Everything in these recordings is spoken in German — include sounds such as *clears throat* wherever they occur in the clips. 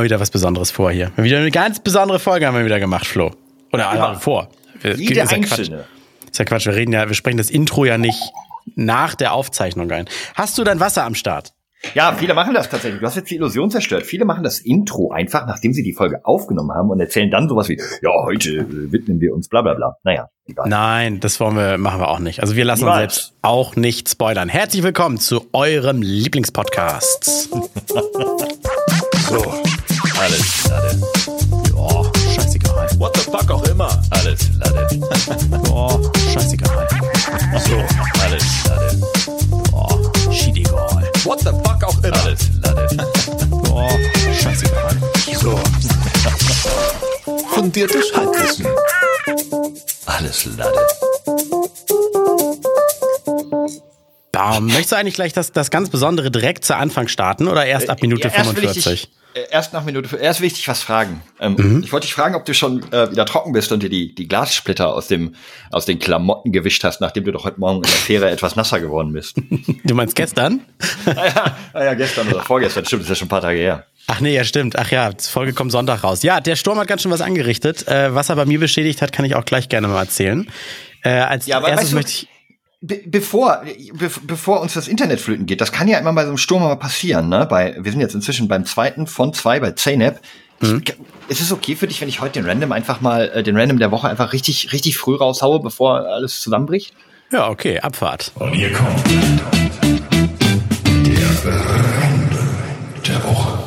mal wieder was Besonderes vor hier. Wieder eine ganz besondere Folge haben wir wieder gemacht, Flo. Oder ja. vor. Jede ist ja einzelne. Quatsch. Ist ja Quatsch. Wir reden ja, wir sprechen das Intro ja nicht nach der Aufzeichnung ein. Hast du dein Wasser am Start? Ja, viele machen das tatsächlich. Du hast jetzt die Illusion zerstört. Viele machen das Intro einfach, nachdem sie die Folge aufgenommen haben und erzählen dann sowas wie, ja, heute äh, widmen wir uns bla bla bla. Naja, egal. Nein, das wollen wir, machen wir auch nicht. Also wir lassen Niemals. uns selbst auch nicht spoilern. Herzlich willkommen zu eurem Lieblingspodcast. *laughs* so, alles Lade. Oh, scheißegal. What the fuck auch immer. Alles Lade. *laughs* oh, scheißegal. So, alles Lade. Oh, shit egal. What the fuck auch immer. Alles Lade. *laughs* oh, scheißegal. So. Fundiertes Halbwissen. Alles Lade. Bam. Möchtest du eigentlich gleich das, das ganz Besondere direkt zu Anfang starten oder erst ab Minute ja, erst 45? Äh, erst nach Minute, erst will ich dich was fragen. Ähm, mhm. Ich wollte dich fragen, ob du schon äh, wieder trocken bist und dir die, die Glassplitter aus dem, aus den Klamotten gewischt hast, nachdem du doch heute Morgen in der Fähre *laughs* etwas nasser geworden bist. Du meinst gestern? *laughs* ah, ja, ah, gestern oder vorgestern, stimmt, das ist ja schon ein paar Tage her. Ach nee, ja, stimmt. Ach ja, die Folge kommt Sonntag raus. Ja, der Sturm hat ganz schön was angerichtet. Äh, was er bei mir beschädigt hat, kann ich auch gleich gerne mal erzählen. Äh, als ja, aber erstes weißt du, möchte ich Be bevor, be bevor uns das Internet flöten geht, das kann ja immer bei so einem Sturm mal passieren, ne? Bei, wir sind jetzt inzwischen beim zweiten von zwei bei Zaynab. Mhm. Ist es okay für dich, wenn ich heute den Random einfach mal, äh, den Random der Woche einfach richtig, richtig früh raushaue, bevor alles zusammenbricht? Ja, okay, Abfahrt. Und hier kommt der Random der Woche.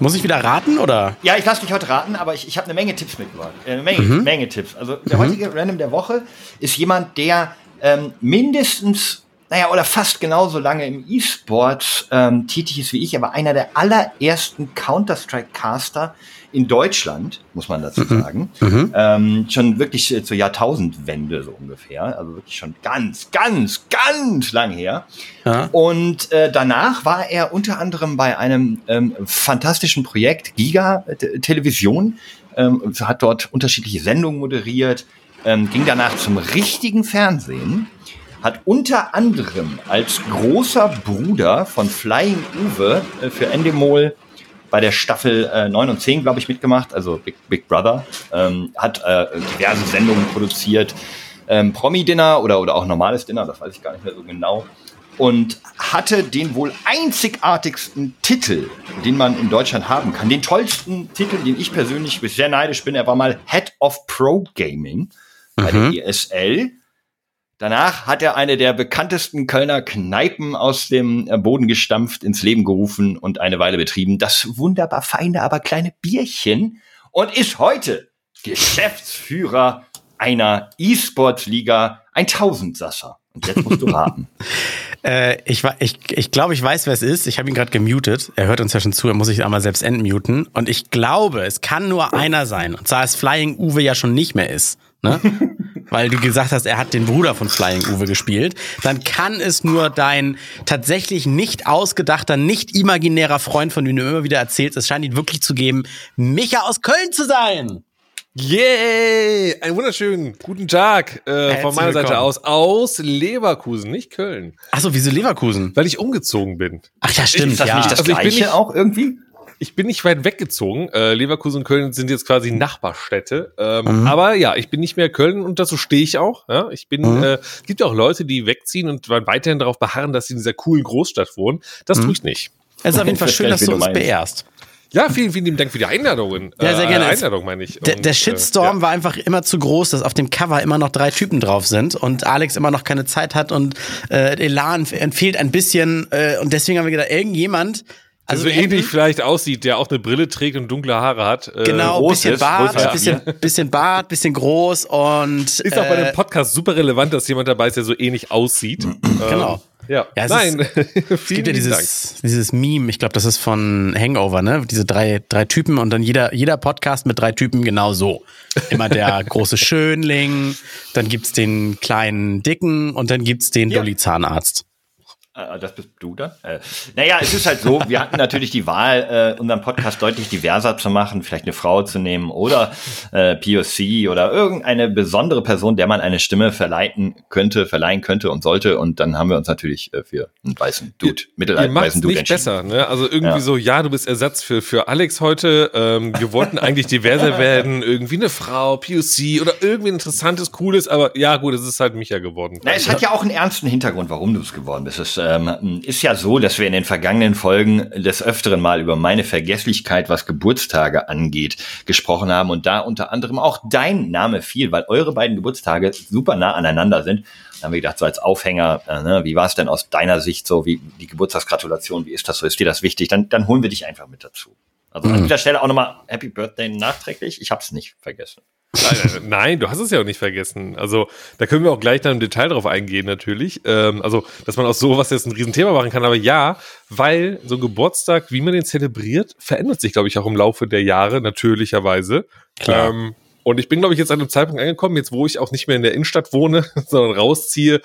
Muss ich wieder raten oder? Ja, ich lasse dich heute raten, aber ich, ich habe eine Menge Tipps mitgebracht. Äh, eine Menge, mhm. Menge Tipps. Also der mhm. heutige Random der Woche ist jemand, der ähm, mindestens, naja, oder fast genauso lange im E-Sport ähm, tätig ist wie ich, aber einer der allerersten Counter-Strike-Caster in Deutschland, muss man dazu mhm. sagen. Mhm. Ähm, schon wirklich äh, zur Jahrtausendwende so ungefähr. Also wirklich schon ganz, ganz, ganz lang her. Ja. Und äh, danach war er unter anderem bei einem ähm, fantastischen Projekt Giga Television. Ähm, hat dort unterschiedliche Sendungen moderiert, ähm, ging danach zum richtigen Fernsehen, hat unter anderem als großer Bruder von Flying Uwe äh, für Endemol bei der Staffel äh, 9 und 10, glaube ich, mitgemacht, also Big, Big Brother, ähm, hat äh, diverse Sendungen produziert, ähm, Promi-Dinner oder, oder auch normales Dinner, das weiß ich gar nicht mehr so genau, und hatte den wohl einzigartigsten Titel, den man in Deutschland haben kann, den tollsten Titel, den ich persönlich sehr neidisch bin, er war mal Head of Pro Gaming bei mhm. der ESL. Danach hat er eine der bekanntesten Kölner Kneipen aus dem äh, Boden gestampft, ins Leben gerufen und eine Weile betrieben. Das wunderbar feine, aber kleine Bierchen und ist heute Geschäftsführer einer E-Sports-Liga, ein Tausendsasser. Und jetzt musst du *laughs* raten. äh, ich, ich, ich glaube, ich weiß, wer es ist. Ich habe ihn gerade gemutet. Er hört uns ja schon zu, er muss sich einmal selbst entmuten. Und ich glaube, es kann nur einer sein. Und zwar ist Flying Uwe ja schon nicht mehr ist ne? *laughs* weil du gesagt hast, er hat den Bruder von Flying Uwe gespielt, dann kann es nur dein tatsächlich nicht ausgedachter, nicht imaginärer Freund, von dem du immer wieder erzählst, es scheint ihn wirklich zu geben, Micha aus Köln zu sein. Yay! Einen wunderschönen guten Tag äh, von meiner willkommen. Seite aus. Aus Leverkusen, nicht Köln. Achso, wieso Leverkusen? Weil ich umgezogen bin. Ach ja, stimmt. Ist das ja. nicht das also Gleiche ich bin nicht, auch irgendwie? Ich bin nicht weit weggezogen. Äh, Leverkusen und Köln sind jetzt quasi Nachbarstädte. Ähm, mhm. Aber ja, ich bin nicht mehr Köln und dazu stehe ich auch. Ja? Ich bin, mhm. äh, gibt ja auch Leute, die wegziehen und weiterhin darauf beharren, dass sie in dieser coolen Großstadt wohnen. Das mhm. tue ich nicht. Es ist auf jeden Fall schön, dass du uns beehrst. Ja, vielen, vielen lieben Dank für die Einladungen. Ja, sehr gerne. Äh, Einladung meine ich. Der, der äh, Shitstorm äh, ja. war einfach immer zu groß, dass auf dem Cover immer noch drei Typen drauf sind und Alex immer noch keine Zeit hat und äh, Elan fehlt ein bisschen. Äh, und deswegen haben wir gedacht, irgendjemand also so ähnlich vielleicht aussieht, der auch eine Brille trägt und dunkle Haare hat. Äh, genau, groß bisschen ist, Bart, bisschen, bisschen Bart, bisschen groß und ist auch bei dem äh, Podcast super relevant, dass jemand dabei ist, der so ähnlich aussieht. *clears throat* genau. Ähm, ja, ja Nein. Ist, *laughs* es gibt ja dieses, dieses Meme, ich glaube, das ist von Hangover, ne? Diese drei, drei Typen und dann jeder, jeder Podcast mit drei Typen genau so. Immer der *laughs* große Schönling, dann gibt's den kleinen Dicken und dann gibt's den ja. Dolly Zahnarzt. Äh, das bist du dann? Äh, naja, es ist halt so, wir hatten natürlich die Wahl, äh, unseren Podcast deutlich diverser zu machen, vielleicht eine Frau zu nehmen oder äh, POC oder irgendeine besondere Person, der man eine Stimme verleiten könnte, verleihen könnte und sollte. Und dann haben wir uns natürlich äh, für einen weißen Dude, mittelalten weißen Dude nicht besser, ne? Also irgendwie ja. so, ja, du bist Ersatz für, für Alex heute. Ähm, wir wollten *laughs* eigentlich diverser werden, irgendwie eine Frau, POC oder irgendwie ein interessantes, cooles, aber ja gut, es ist halt Micha geworden. Na, es hat ja auch einen ernsten Hintergrund, warum du es geworden bist. Es ähm, ist ja so, dass wir in den vergangenen Folgen des Öfteren mal über meine Vergesslichkeit, was Geburtstage angeht, gesprochen haben und da unter anderem auch dein Name fiel, weil eure beiden Geburtstage super nah aneinander sind. Da haben wir gedacht, so als Aufhänger, äh, ne, wie war es denn aus deiner Sicht so, wie die Geburtstagsgratulation, wie ist das so, ist dir das wichtig? Dann, dann holen wir dich einfach mit dazu. Also mhm. an dieser Stelle auch nochmal Happy Birthday nachträglich. Ich habe es nicht vergessen. Nein, nein, du hast es ja auch nicht vergessen. Also da können wir auch gleich dann im Detail drauf eingehen natürlich. Ähm, also, dass man aus sowas jetzt ein Riesenthema machen kann. Aber ja, weil so ein Geburtstag, wie man den zelebriert, verändert sich, glaube ich, auch im Laufe der Jahre, natürlicherweise. Klar. Ähm, und ich bin, glaube ich, jetzt an einem Zeitpunkt angekommen, jetzt wo ich auch nicht mehr in der Innenstadt wohne, *laughs* sondern rausziehe,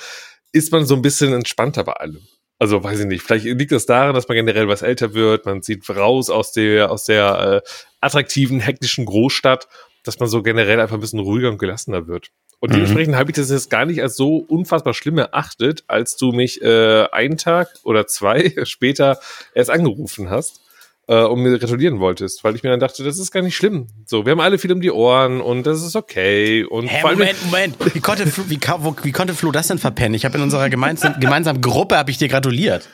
ist man so ein bisschen entspannter bei allem. Also weiß ich nicht, vielleicht liegt das daran, dass man generell was älter wird, man zieht raus aus der, aus der äh, attraktiven, hektischen Großstadt dass man so generell einfach ein bisschen ruhiger und gelassener wird. Und mhm. dementsprechend habe ich das jetzt gar nicht als so unfassbar schlimm erachtet, als du mich äh, einen Tag oder zwei *laughs* später erst angerufen hast äh, und mir gratulieren wolltest, weil ich mir dann dachte, das ist gar nicht schlimm. So, wir haben alle viel um die Ohren und das ist okay. Und Hä, Moment, Moment. Wie konnte, Flo, wie, wie konnte Flo das denn verpennen? Ich habe in unserer gemeinsamen, *laughs* gemeinsamen Gruppe habe ich dir gratuliert.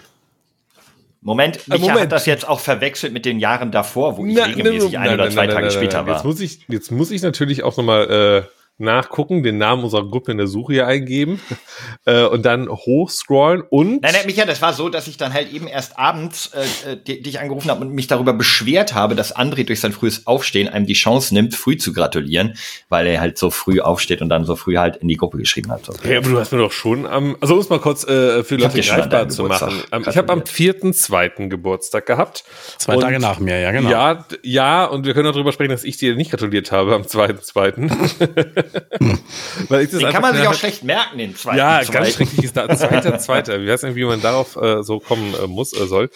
Moment, äh, Micha Moment. hat das jetzt auch verwechselt mit den Jahren davor, wo ich na, regelmäßig na, na, ein oder zwei Tage später war. Jetzt muss ich, jetzt muss ich natürlich auch nochmal äh, nachgucken, den Namen unserer Gruppe in der Suche hier eingeben *laughs* äh, und dann hochscrollen und. Nein, nein, Micha, das war so, dass ich dann halt eben erst abends äh, äh dich angerufen habe und mich darüber beschwert habe, dass André durch sein frühes Aufstehen einem die Chance nimmt, früh zu gratulieren, weil er halt so früh aufsteht und dann so früh halt in die Gruppe geschrieben hat. So. Ja, aber du hast mir doch schon am, also um es mal kurz äh, für Leute greifbar zu machen. Ähm, ich habe am vierten, zweiten Geburtstag gehabt. Zwei Tage nach mir, ja, genau. Ja, ja, und wir können darüber sprechen, dass ich dir nicht gratuliert habe am zweiten, zweiten. *laughs* Weil ich das den kann man sich auch schlecht merken, den zweiten. Ja, zweiten. ganz schrecklich ist da zweiter, zweiter. Ich weiß nicht, wie man darauf äh, so kommen äh, muss, äh, soll.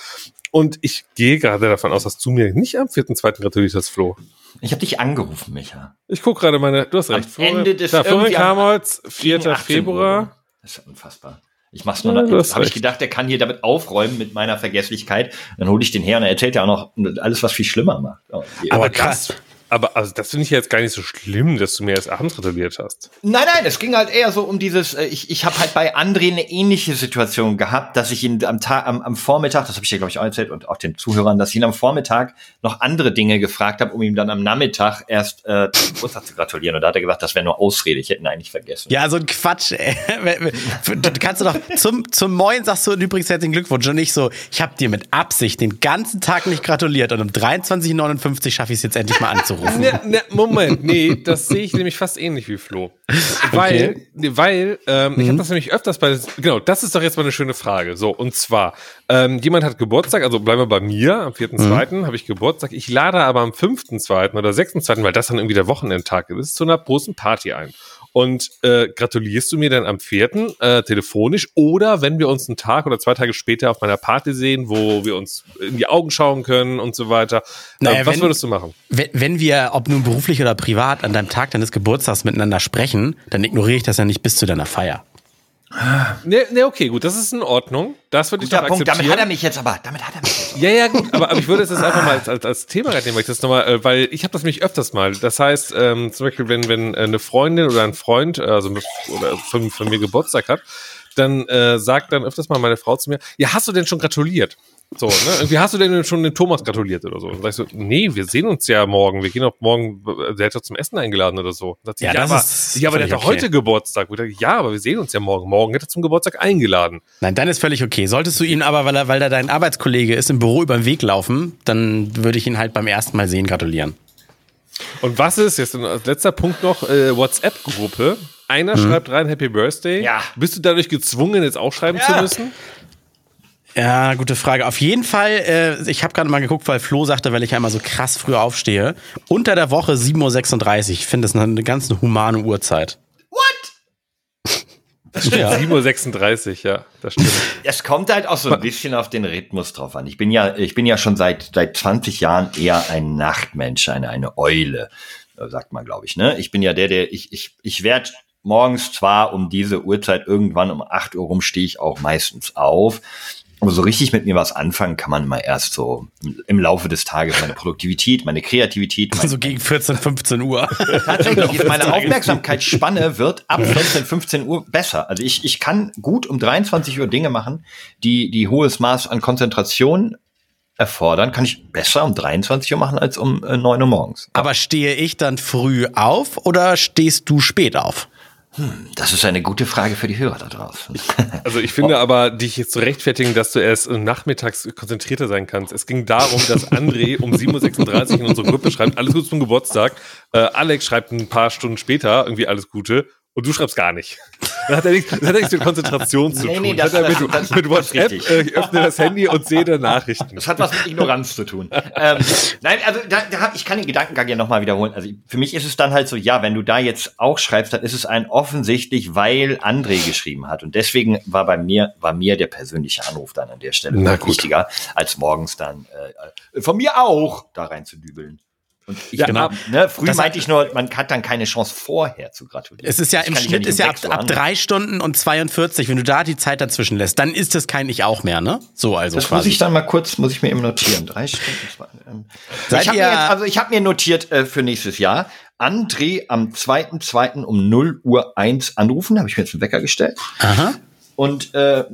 Und ich gehe gerade davon aus, dass du mir nicht am vierten, zweiten gratuliert hast, Flo. Ich habe dich angerufen, Micha. Ich guck gerade meine, du hast recht. Am Ende des da, Florian Kamholz, 4. Februar. Das ist unfassbar. Ich mach's nur, ja, habe ich gedacht, der kann hier damit aufräumen mit meiner Vergesslichkeit. Dann hole ich den her und er erzählt ja auch noch alles, was viel schlimmer macht. Aber krass aber also das finde ich jetzt gar nicht so schlimm, dass du mir erst abends gratuliert hast. Nein, nein, es ging halt eher so um dieses, äh, ich, ich habe halt bei André eine ähnliche Situation gehabt, dass ich ihn am Tag, am, am Vormittag, das habe ich dir, glaube ich, auch erzählt und auch den Zuhörern, dass ich ihn am Vormittag noch andere Dinge gefragt habe, um ihm dann am Nachmittag erst äh, Geburtstag zu gratulieren. Und da hat er gesagt, das wäre nur Ausrede, ich hätte ihn eigentlich vergessen. Ja, so ein Quatsch. Ey. *laughs* kannst du doch zum, zum Moin sagst du übrigens herzlichen Glückwunsch und nicht so, ich habe dir mit Absicht den ganzen Tag nicht gratuliert und um 23.59 schaffe ich es jetzt endlich mal anzurufen anrufen. *laughs* Ne, ne, Moment, nee, das sehe ich nämlich fast ähnlich wie Flo. Weil, okay. weil ähm, mhm. ich habe das nämlich öfters bei, genau, das ist doch jetzt mal eine schöne Frage. So, und zwar, ähm, jemand hat Geburtstag, also bleiben wir bei mir, am 4.2. Mhm. habe ich Geburtstag. Ich lade aber am 5.2. oder 6.2., weil das dann irgendwie der Wochenendtag ist, zu einer großen Party ein. Und äh, gratulierst du mir dann am vierten äh, telefonisch oder wenn wir uns einen Tag oder zwei Tage später auf meiner Party sehen, wo wir uns in die Augen schauen können und so weiter. Äh, naja, was wenn, würdest du machen? Wenn, wenn wir, ob nun beruflich oder privat, an deinem Tag deines Geburtstags miteinander sprechen, dann ignoriere ich das ja nicht bis zu deiner Feier. Ne, ne, okay, gut, das ist in Ordnung. Das würde ich doch Punkt. akzeptieren. Damit hat er mich jetzt aber, damit hat er mich jetzt. Ja, ja, gut, aber, aber ich würde es jetzt einfach mal als, als, als Thema nehmen, weil ich das nochmal, äh, weil ich habe das nämlich öfters mal. Das heißt, ähm, zum Beispiel, wenn, wenn eine Freundin oder ein Freund, also oder von, von mir Geburtstag hat, dann äh, sagt dann öfters mal meine Frau zu mir, ja, hast du denn schon gratuliert? So, ne? Irgendwie hast du denn schon den Thomas gratuliert oder so? Und sag ich so, nee, wir sehen uns ja morgen. Wir gehen auch morgen, der hat doch zum Essen eingeladen oder so. Sagt sie, ja, ja, das aber, ist ja, aber der hat doch okay. heute Geburtstag. Und ich, ja, aber wir sehen uns ja morgen. Morgen hat er zum Geburtstag eingeladen. Nein, dann ist völlig okay. Solltest du ihn aber, weil er, weil er dein Arbeitskollege ist, im Büro über den Weg laufen, dann würde ich ihn halt beim ersten Mal sehen gratulieren. Und was ist, jetzt als letzter Punkt noch, äh, WhatsApp-Gruppe. Einer mhm. schreibt rein Happy Birthday. Ja. Bist du dadurch gezwungen, jetzt auch schreiben ja. zu müssen? Ja, gute Frage. Auf jeden Fall, äh, ich habe gerade mal geguckt, weil Flo sagte, weil ich ja immer so krass früh aufstehe. Unter der Woche 7.36 Uhr. Ich finde das eine ganz humane Uhrzeit. What? Ja. 7.36 Uhr, ja, das stimmt. Es kommt halt auch so ein bisschen auf den Rhythmus drauf an. Ich bin ja, ich bin ja schon seit, seit 20 Jahren eher ein Nachtmensch, eine, eine Eule, äh, sagt man, glaube ich, ne? Ich bin ja der, der, ich, ich, ich werde morgens zwar um diese Uhrzeit irgendwann um 8 Uhr rum stehe ich auch meistens auf. Aber so richtig mit mir was anfangen kann man mal erst so im Laufe des Tages. Meine Produktivität, meine Kreativität. *laughs* Mein, So gegen 14, 15 Uhr. *laughs* tatsächlich ist meine Aufmerksamkeitsspanne wird ab 14, 15 Uhr besser. Also ich, ich kann gut um 23 Uhr Dinge machen, die, die hohes Maß an Konzentration erfordern, kann ich besser um 23 Uhr machen als um äh, 9 Uhr morgens. Aber stehe ich dann früh auf oder stehst du spät auf? Das ist eine gute Frage für die Hörer da draußen. Also ich finde *laughs* aber, dich jetzt zu rechtfertigen, dass du erst nachmittags konzentrierter sein kannst. Es ging darum, dass André um 7.36 Uhr in unsere Gruppe schreibt, alles Gute zum Geburtstag. Äh, Alex schreibt ein paar Stunden später irgendwie alles Gute. Und du schreibst gar nicht. Das hat ja nichts, das hat ja nichts mit Konzentration zu Nee, tun. nee, das, das- hat ja mit, das- mit WhatsApp, richtig. äh, ich öffne das Handy und sehe da Nachrichten. Das hat was mit Ignoranz zu tun. ähm, nein, also da, da, ich kann den Gedankengang ja nochmal wiederholen. Also für mich ist es dann halt so, ja, wenn du da jetzt auch schreibst, dann ist es ein offensichtlich, weil André geschrieben hat. Und deswegen war bei mir, war mir der persönliche Anruf dann an der Stelle wichtiger, als morgens dann äh, von mir auch da rein zu dübeln. Und ich Ja, ab- ne, früh das- meinte ich nur, man hat dann keine Chance vorher zu gratulieren. Es ist ja im Schnitt nicht ist ja ab, ab drei Stunden und 42, wenn du da die Zeit dazwischen lässt, dann ist es kein Ich auch mehr, ne? So also Das muss quasi. ich dann mal kurz, muss ich mir eben notieren. Drei Stunden. zwei, ähm. Seid ich habe ihr- mir jetzt, also ich habe mir notiert äh, für nächstes Jahr. André am 2.2. um 0 Uhr 1 anrufen, habe ich mir jetzt einen Wecker gestellt. Aha. Und äh,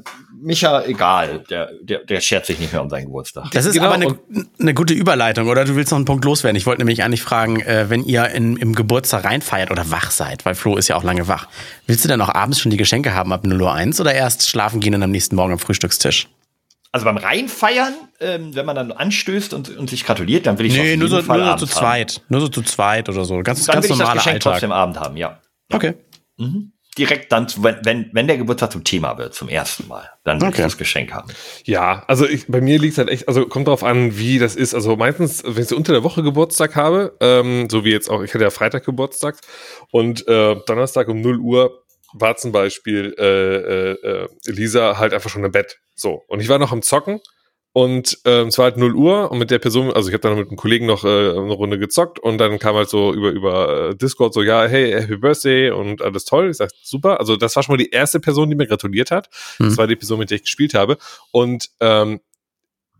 Micha, egal, der, der, der schert sich nicht mehr um seinen Geburtstag. Das ist Genau, aber eine, eine gute Überleitung, oder du willst noch einen Punkt loswerden. Ich wollte nämlich eigentlich fragen, äh, wenn ihr in, im Geburtstag reinfeiert oder wach seid, weil Flo ist ja auch lange wach, willst du dann auch abends schon die Geschenke haben ab 0 Uhr 1 oder erst schlafen gehen und am nächsten Morgen am Frühstückstisch? Also beim Reinfeiern, ähm, wenn man dann anstößt und, und sich gratuliert, dann will ich Nee, auf nur so, jeden Fall nur so abends zu zweit. Nur so zu zweit oder so. Ganz, Haben. Dann ganz will ich das Geschenk Alltag. trotzdem Abend haben, ja. Okay. Direkt dann, wenn, wenn, wenn der Geburtstag zum Thema wird, zum ersten Mal, dann Okay. ich das Geschenk haben. Ja, also ich, bei mir liegt halt echt, also kommt drauf an, wie das ist. Also meistens, wenn ich so unter der Woche Geburtstag habe, ähm, so wie jetzt auch, ich hatte ja Freitag Geburtstag und äh, Donnerstag um 0 Uhr war zum Beispiel äh, äh, äh, Lisa halt einfach schon im Bett. So. Und ich war noch am Zocken und ähm, es war halt 0 Uhr und mit der Person, also ich habe dann mit einem Kollegen noch äh, eine Runde gezockt und dann kam halt so über, über äh, Discord so, ja, hey, Happy Birthday und alles toll. Ich sag, super. Also das war schon mal die erste Person, die mir gratuliert hat. Das Mhm. war die Person, mit der ich gespielt habe. Und ähm,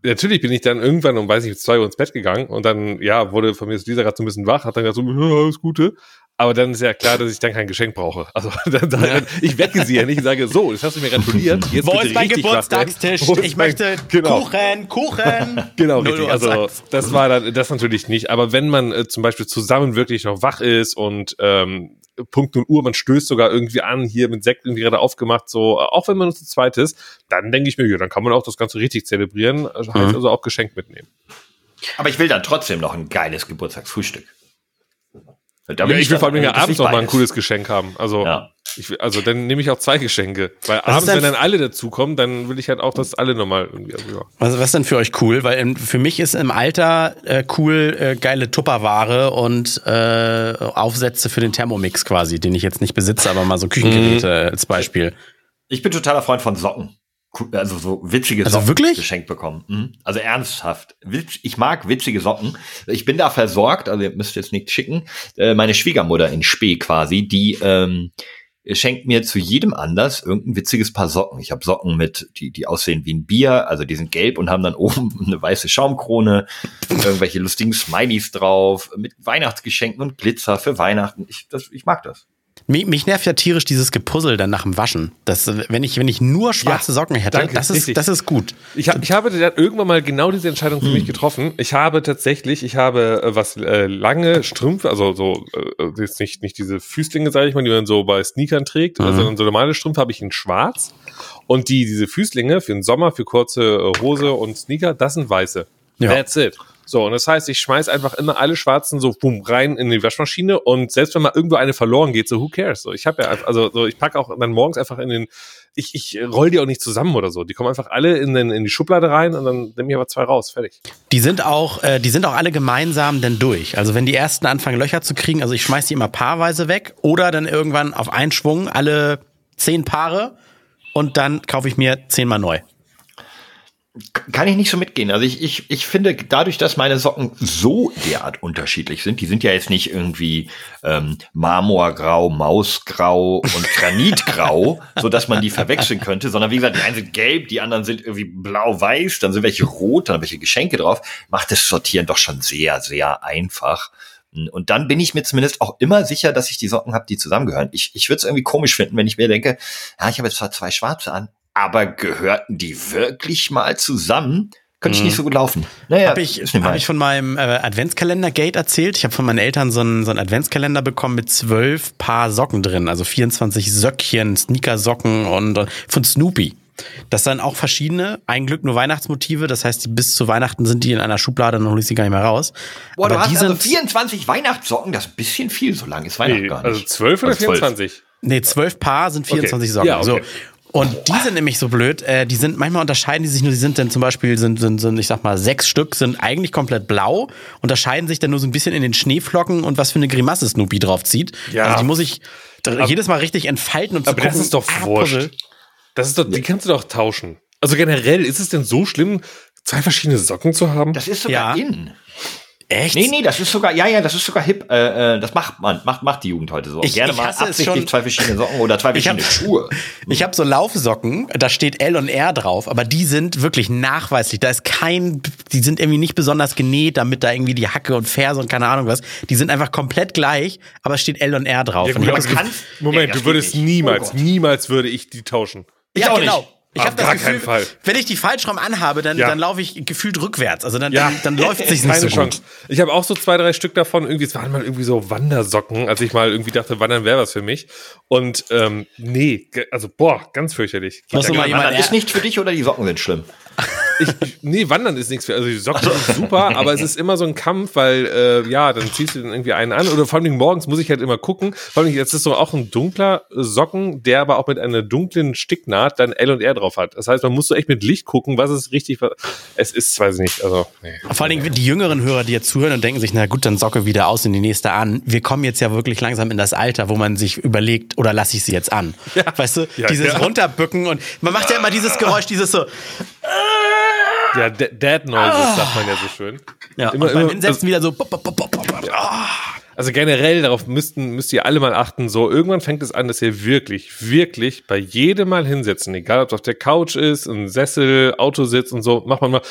natürlich bin ich dann irgendwann um, weiß ich, zwei Uhr ins Bett gegangen und dann, ja, wurde von mir so dieser gerade so ein bisschen wach, hat dann gesagt so, ja, *laughs* alles Gute. Aber dann ist ja klar, dass ich dann kein Geschenk brauche. Also *laughs* dann, dann, ich wecke sie ja nicht, ich sage, so, das hast du mir gratuliert. Jetzt Wo bitte ist mein. Geburtstagstisch? Ist Ich mein- möchte genau. Kuchen, Kuchen. *laughs* Genau, 0 richtig. Also das war dann das natürlich nicht. Aber wenn man äh, zum Beispiel zusammen wirklich noch wach ist und ähm, Punkt 0 Uhr, man stößt sogar irgendwie an, hier mit Sekt irgendwie gerade aufgemacht, so, auch wenn man nur zu zweit ist, dann denke ich mir, ja, dann kann man auch das Ganze richtig zelebrieren, also heißt Mhm. also auch Geschenk mitnehmen. Aber ich will dann trotzdem noch ein geiles Geburtstagsfrühstück. Da Ja, ich will vor allem ja abends noch mal ein cooles Geschenk haben. Also, Ja. ich will, also dann nehme ich auch zwei Geschenke. Weil ist abends, wenn dann alle dazukommen, dann will ich halt auch, dass alle nochmal irgendwie. Also, ja. Was, was ist denn für euch cool? Weil ähm, für mich ist im Alter äh, cool äh, geile Tupperware und äh, Aufsätze für den Thermomix quasi, den ich jetzt nicht besitze, aber mal so Küchengeräte Mhm. als Beispiel. Ich bin totaler Freund von Socken. Also so witzige Also Socken wirklich? geschenkt bekommen. Mhm. Also ernsthaft. Ich mag witzige Socken. Ich bin da versorgt, also ihr müsst jetzt nichts schicken. Äh, meine Schwiegermutter in Spee quasi, die ähm, schenkt mir zu jedem Anlass irgendein witziges Paar Socken. Ich habe Socken mit, die, die aussehen wie ein Bier, also die sind gelb und haben dann *laughs* oben eine weiße Schaumkrone, irgendwelche lustigen Smileys drauf, mit Weihnachtsgeschenken und Glitzer für Weihnachten. Ich, das, ich mag das. Mich, mich nervt ja tierisch dieses Gepuzzle dann nach dem Waschen. Das, wenn, ich, wenn ich nur schwarze Ja, Socken hätte, danke, das, ist, richtig. das ist gut. Ich, hab, ich habe irgendwann mal genau diese Entscheidung für Hm. mich getroffen. Ich habe tatsächlich, ich habe äh, was äh, lange Strümpfe, also so äh, jetzt nicht nicht diese Füßlinge, sage ich mal, die man so bei Sneakern trägt, Mhm. sondern so normale Strümpfe habe ich in Schwarz und die diese Füßlinge für den Sommer für kurze äh, Hose und Sneaker, das sind weiße. Ja. That's it. So, und das heißt, ich schmeiß einfach immer alle schwarzen so boom, rein in die Waschmaschine und selbst wenn mal irgendwo eine verloren geht, so who cares? So, ich habe ja also so, ich packe auch dann morgens einfach in den, ich, ich roll die auch nicht zusammen oder so. Die kommen einfach alle in, den, in die Schublade rein und dann nehme ich aber zwei raus, fertig. Die sind auch, äh, die sind auch alle gemeinsam dann durch. Also wenn die ersten anfangen Löcher zu kriegen, also ich schmeiß die immer paarweise weg oder dann irgendwann auf einen Schwung alle zehn Paare und dann kaufe ich mir zehnmal neu. Kann ich nicht so mitgehen. Also ich, ich, ich finde, dadurch, dass meine Socken so derart unterschiedlich sind, die sind ja jetzt nicht irgendwie ähm, Marmorgrau, Mausgrau und Granitgrau, *laughs* so dass man die verwechseln könnte, sondern wie gesagt, die einen sind gelb, die anderen sind irgendwie blau-weiß, dann sind welche rot, dann welche Geschenke drauf, macht das Sortieren doch schon sehr, sehr einfach. Und dann bin ich mir zumindest auch immer sicher, dass ich die Socken habe, die zusammengehören. Ich, ich würde es irgendwie komisch finden, wenn ich mir denke, ja, ich habe jetzt zwar zwei schwarze an, aber gehörten die wirklich mal zusammen? Könnte ich nicht so gut laufen. Naja, habe ich, hab ich von meinem äh, Adventskalender-Gate erzählt. Ich habe von meinen Eltern so einen, so einen Adventskalender bekommen mit zwölf Paar Socken drin, also 24 Söckchen, Sneakersocken und, und von Snoopy. Das sind auch verschiedene, ein Glück nur Weihnachtsmotive, das heißt, bis zu Weihnachten sind die in einer Schublade und hol ich sie gar nicht mehr raus. Boah, Aber du hast also 24 Weihnachtssocken, das ist ein bisschen viel, so lang ist Weihnachten nee, gar nicht. Also 12 oder also 24? Nee, 12 Paar sind 24 okay. Socken. Ja, okay. So. Und die sind nämlich so blöd, äh, die sind, manchmal unterscheiden die sich nur, die sind dann zum Beispiel, sind, sind, sind, ich sag mal, sechs Stück sind eigentlich komplett blau, unterscheiden sich dann nur so ein bisschen in den Schneeflocken und was für eine Grimasse Snoopy draufzieht. Ja. Also die muss ich aber, jedes Mal richtig entfalten und zu aber gucken. das ist doch ah, wurscht. Das ist doch, die kannst du doch tauschen. Also generell, ist es denn so schlimm, zwei verschiedene Socken zu haben? Das ist sogar ja. in. Echt? Nee, nee, das ist sogar, ja, ja, das ist sogar hip. Äh, äh das macht man, macht, macht die Jugend heute so. Ich, Gerne ich mal absichtlich schon, zwei verschiedene Socken oder zwei verschiedene *laughs* ich hab, Schuhe. *laughs* Ich habe so Laufsocken, da steht L und R drauf, aber die sind wirklich nachweislich. Da ist kein, die sind irgendwie nicht besonders genäht, damit da irgendwie die Hacke und Ferse und keine Ahnung was. Die sind einfach komplett gleich, aber es steht L und R drauf. Ja, gut, und kann, Moment, ja, du würdest niemals, oh niemals würde ich die tauschen. Ich ja, auch genau. Nicht. Ich habe das Gefühl, wenn ich die falsch rum anhabe, dann, ja. dann laufe ich gefühlt rückwärts. Also dann, ja. dann, dann läuft *laughs* es sich nicht so Chance. gut. Ich habe auch so zwei, drei Stück davon. Irgendwie, es waren mal irgendwie so Wandersocken, als ich mal irgendwie dachte, Wandern wäre was für mich. Und ähm, nee, also boah, ganz fürchterlich. Muss mal jemand, ist nicht für dich oder die Socken sind schlimm? Ich, nee, Wandern ist nichts für. Also die Socken sind super, aber es ist immer so ein Kampf, weil äh, ja, dann ziehst du dann irgendwie einen an oder vor allem morgens muss ich halt immer gucken. Vor allem jetzt ist so auch ein dunkler Socken, der aber auch mit einer dunklen Sticknaht dann L und R drauf hat. Das heißt, man muss so echt mit Licht gucken, was ist richtig. Es ist, weiß ich nicht. Also nee. Vor allen Dingen die jüngeren Hörer, die jetzt zuhören und denken sich, na gut, dann Socke wieder aus in die nächste an. Wir kommen jetzt ja wirklich langsam in das Alter, wo man sich überlegt, oder lasse ich sie jetzt an? Ja. Weißt du, ja, dieses ja. runterbücken und man macht ja immer dieses Geräusch, dieses so. Ja, Dead Noises ah. sagt man ja so schön. Ja, immer, und beim immer, Hinsetzen also, wieder so. Also generell darauf müssten, müsst ihr alle mal achten, so irgendwann fängt es an, dass ihr wirklich, wirklich bei jedem Mal hinsetzen, egal ob es auf der Couch ist, ein Sessel, Autositz und so, macht man mal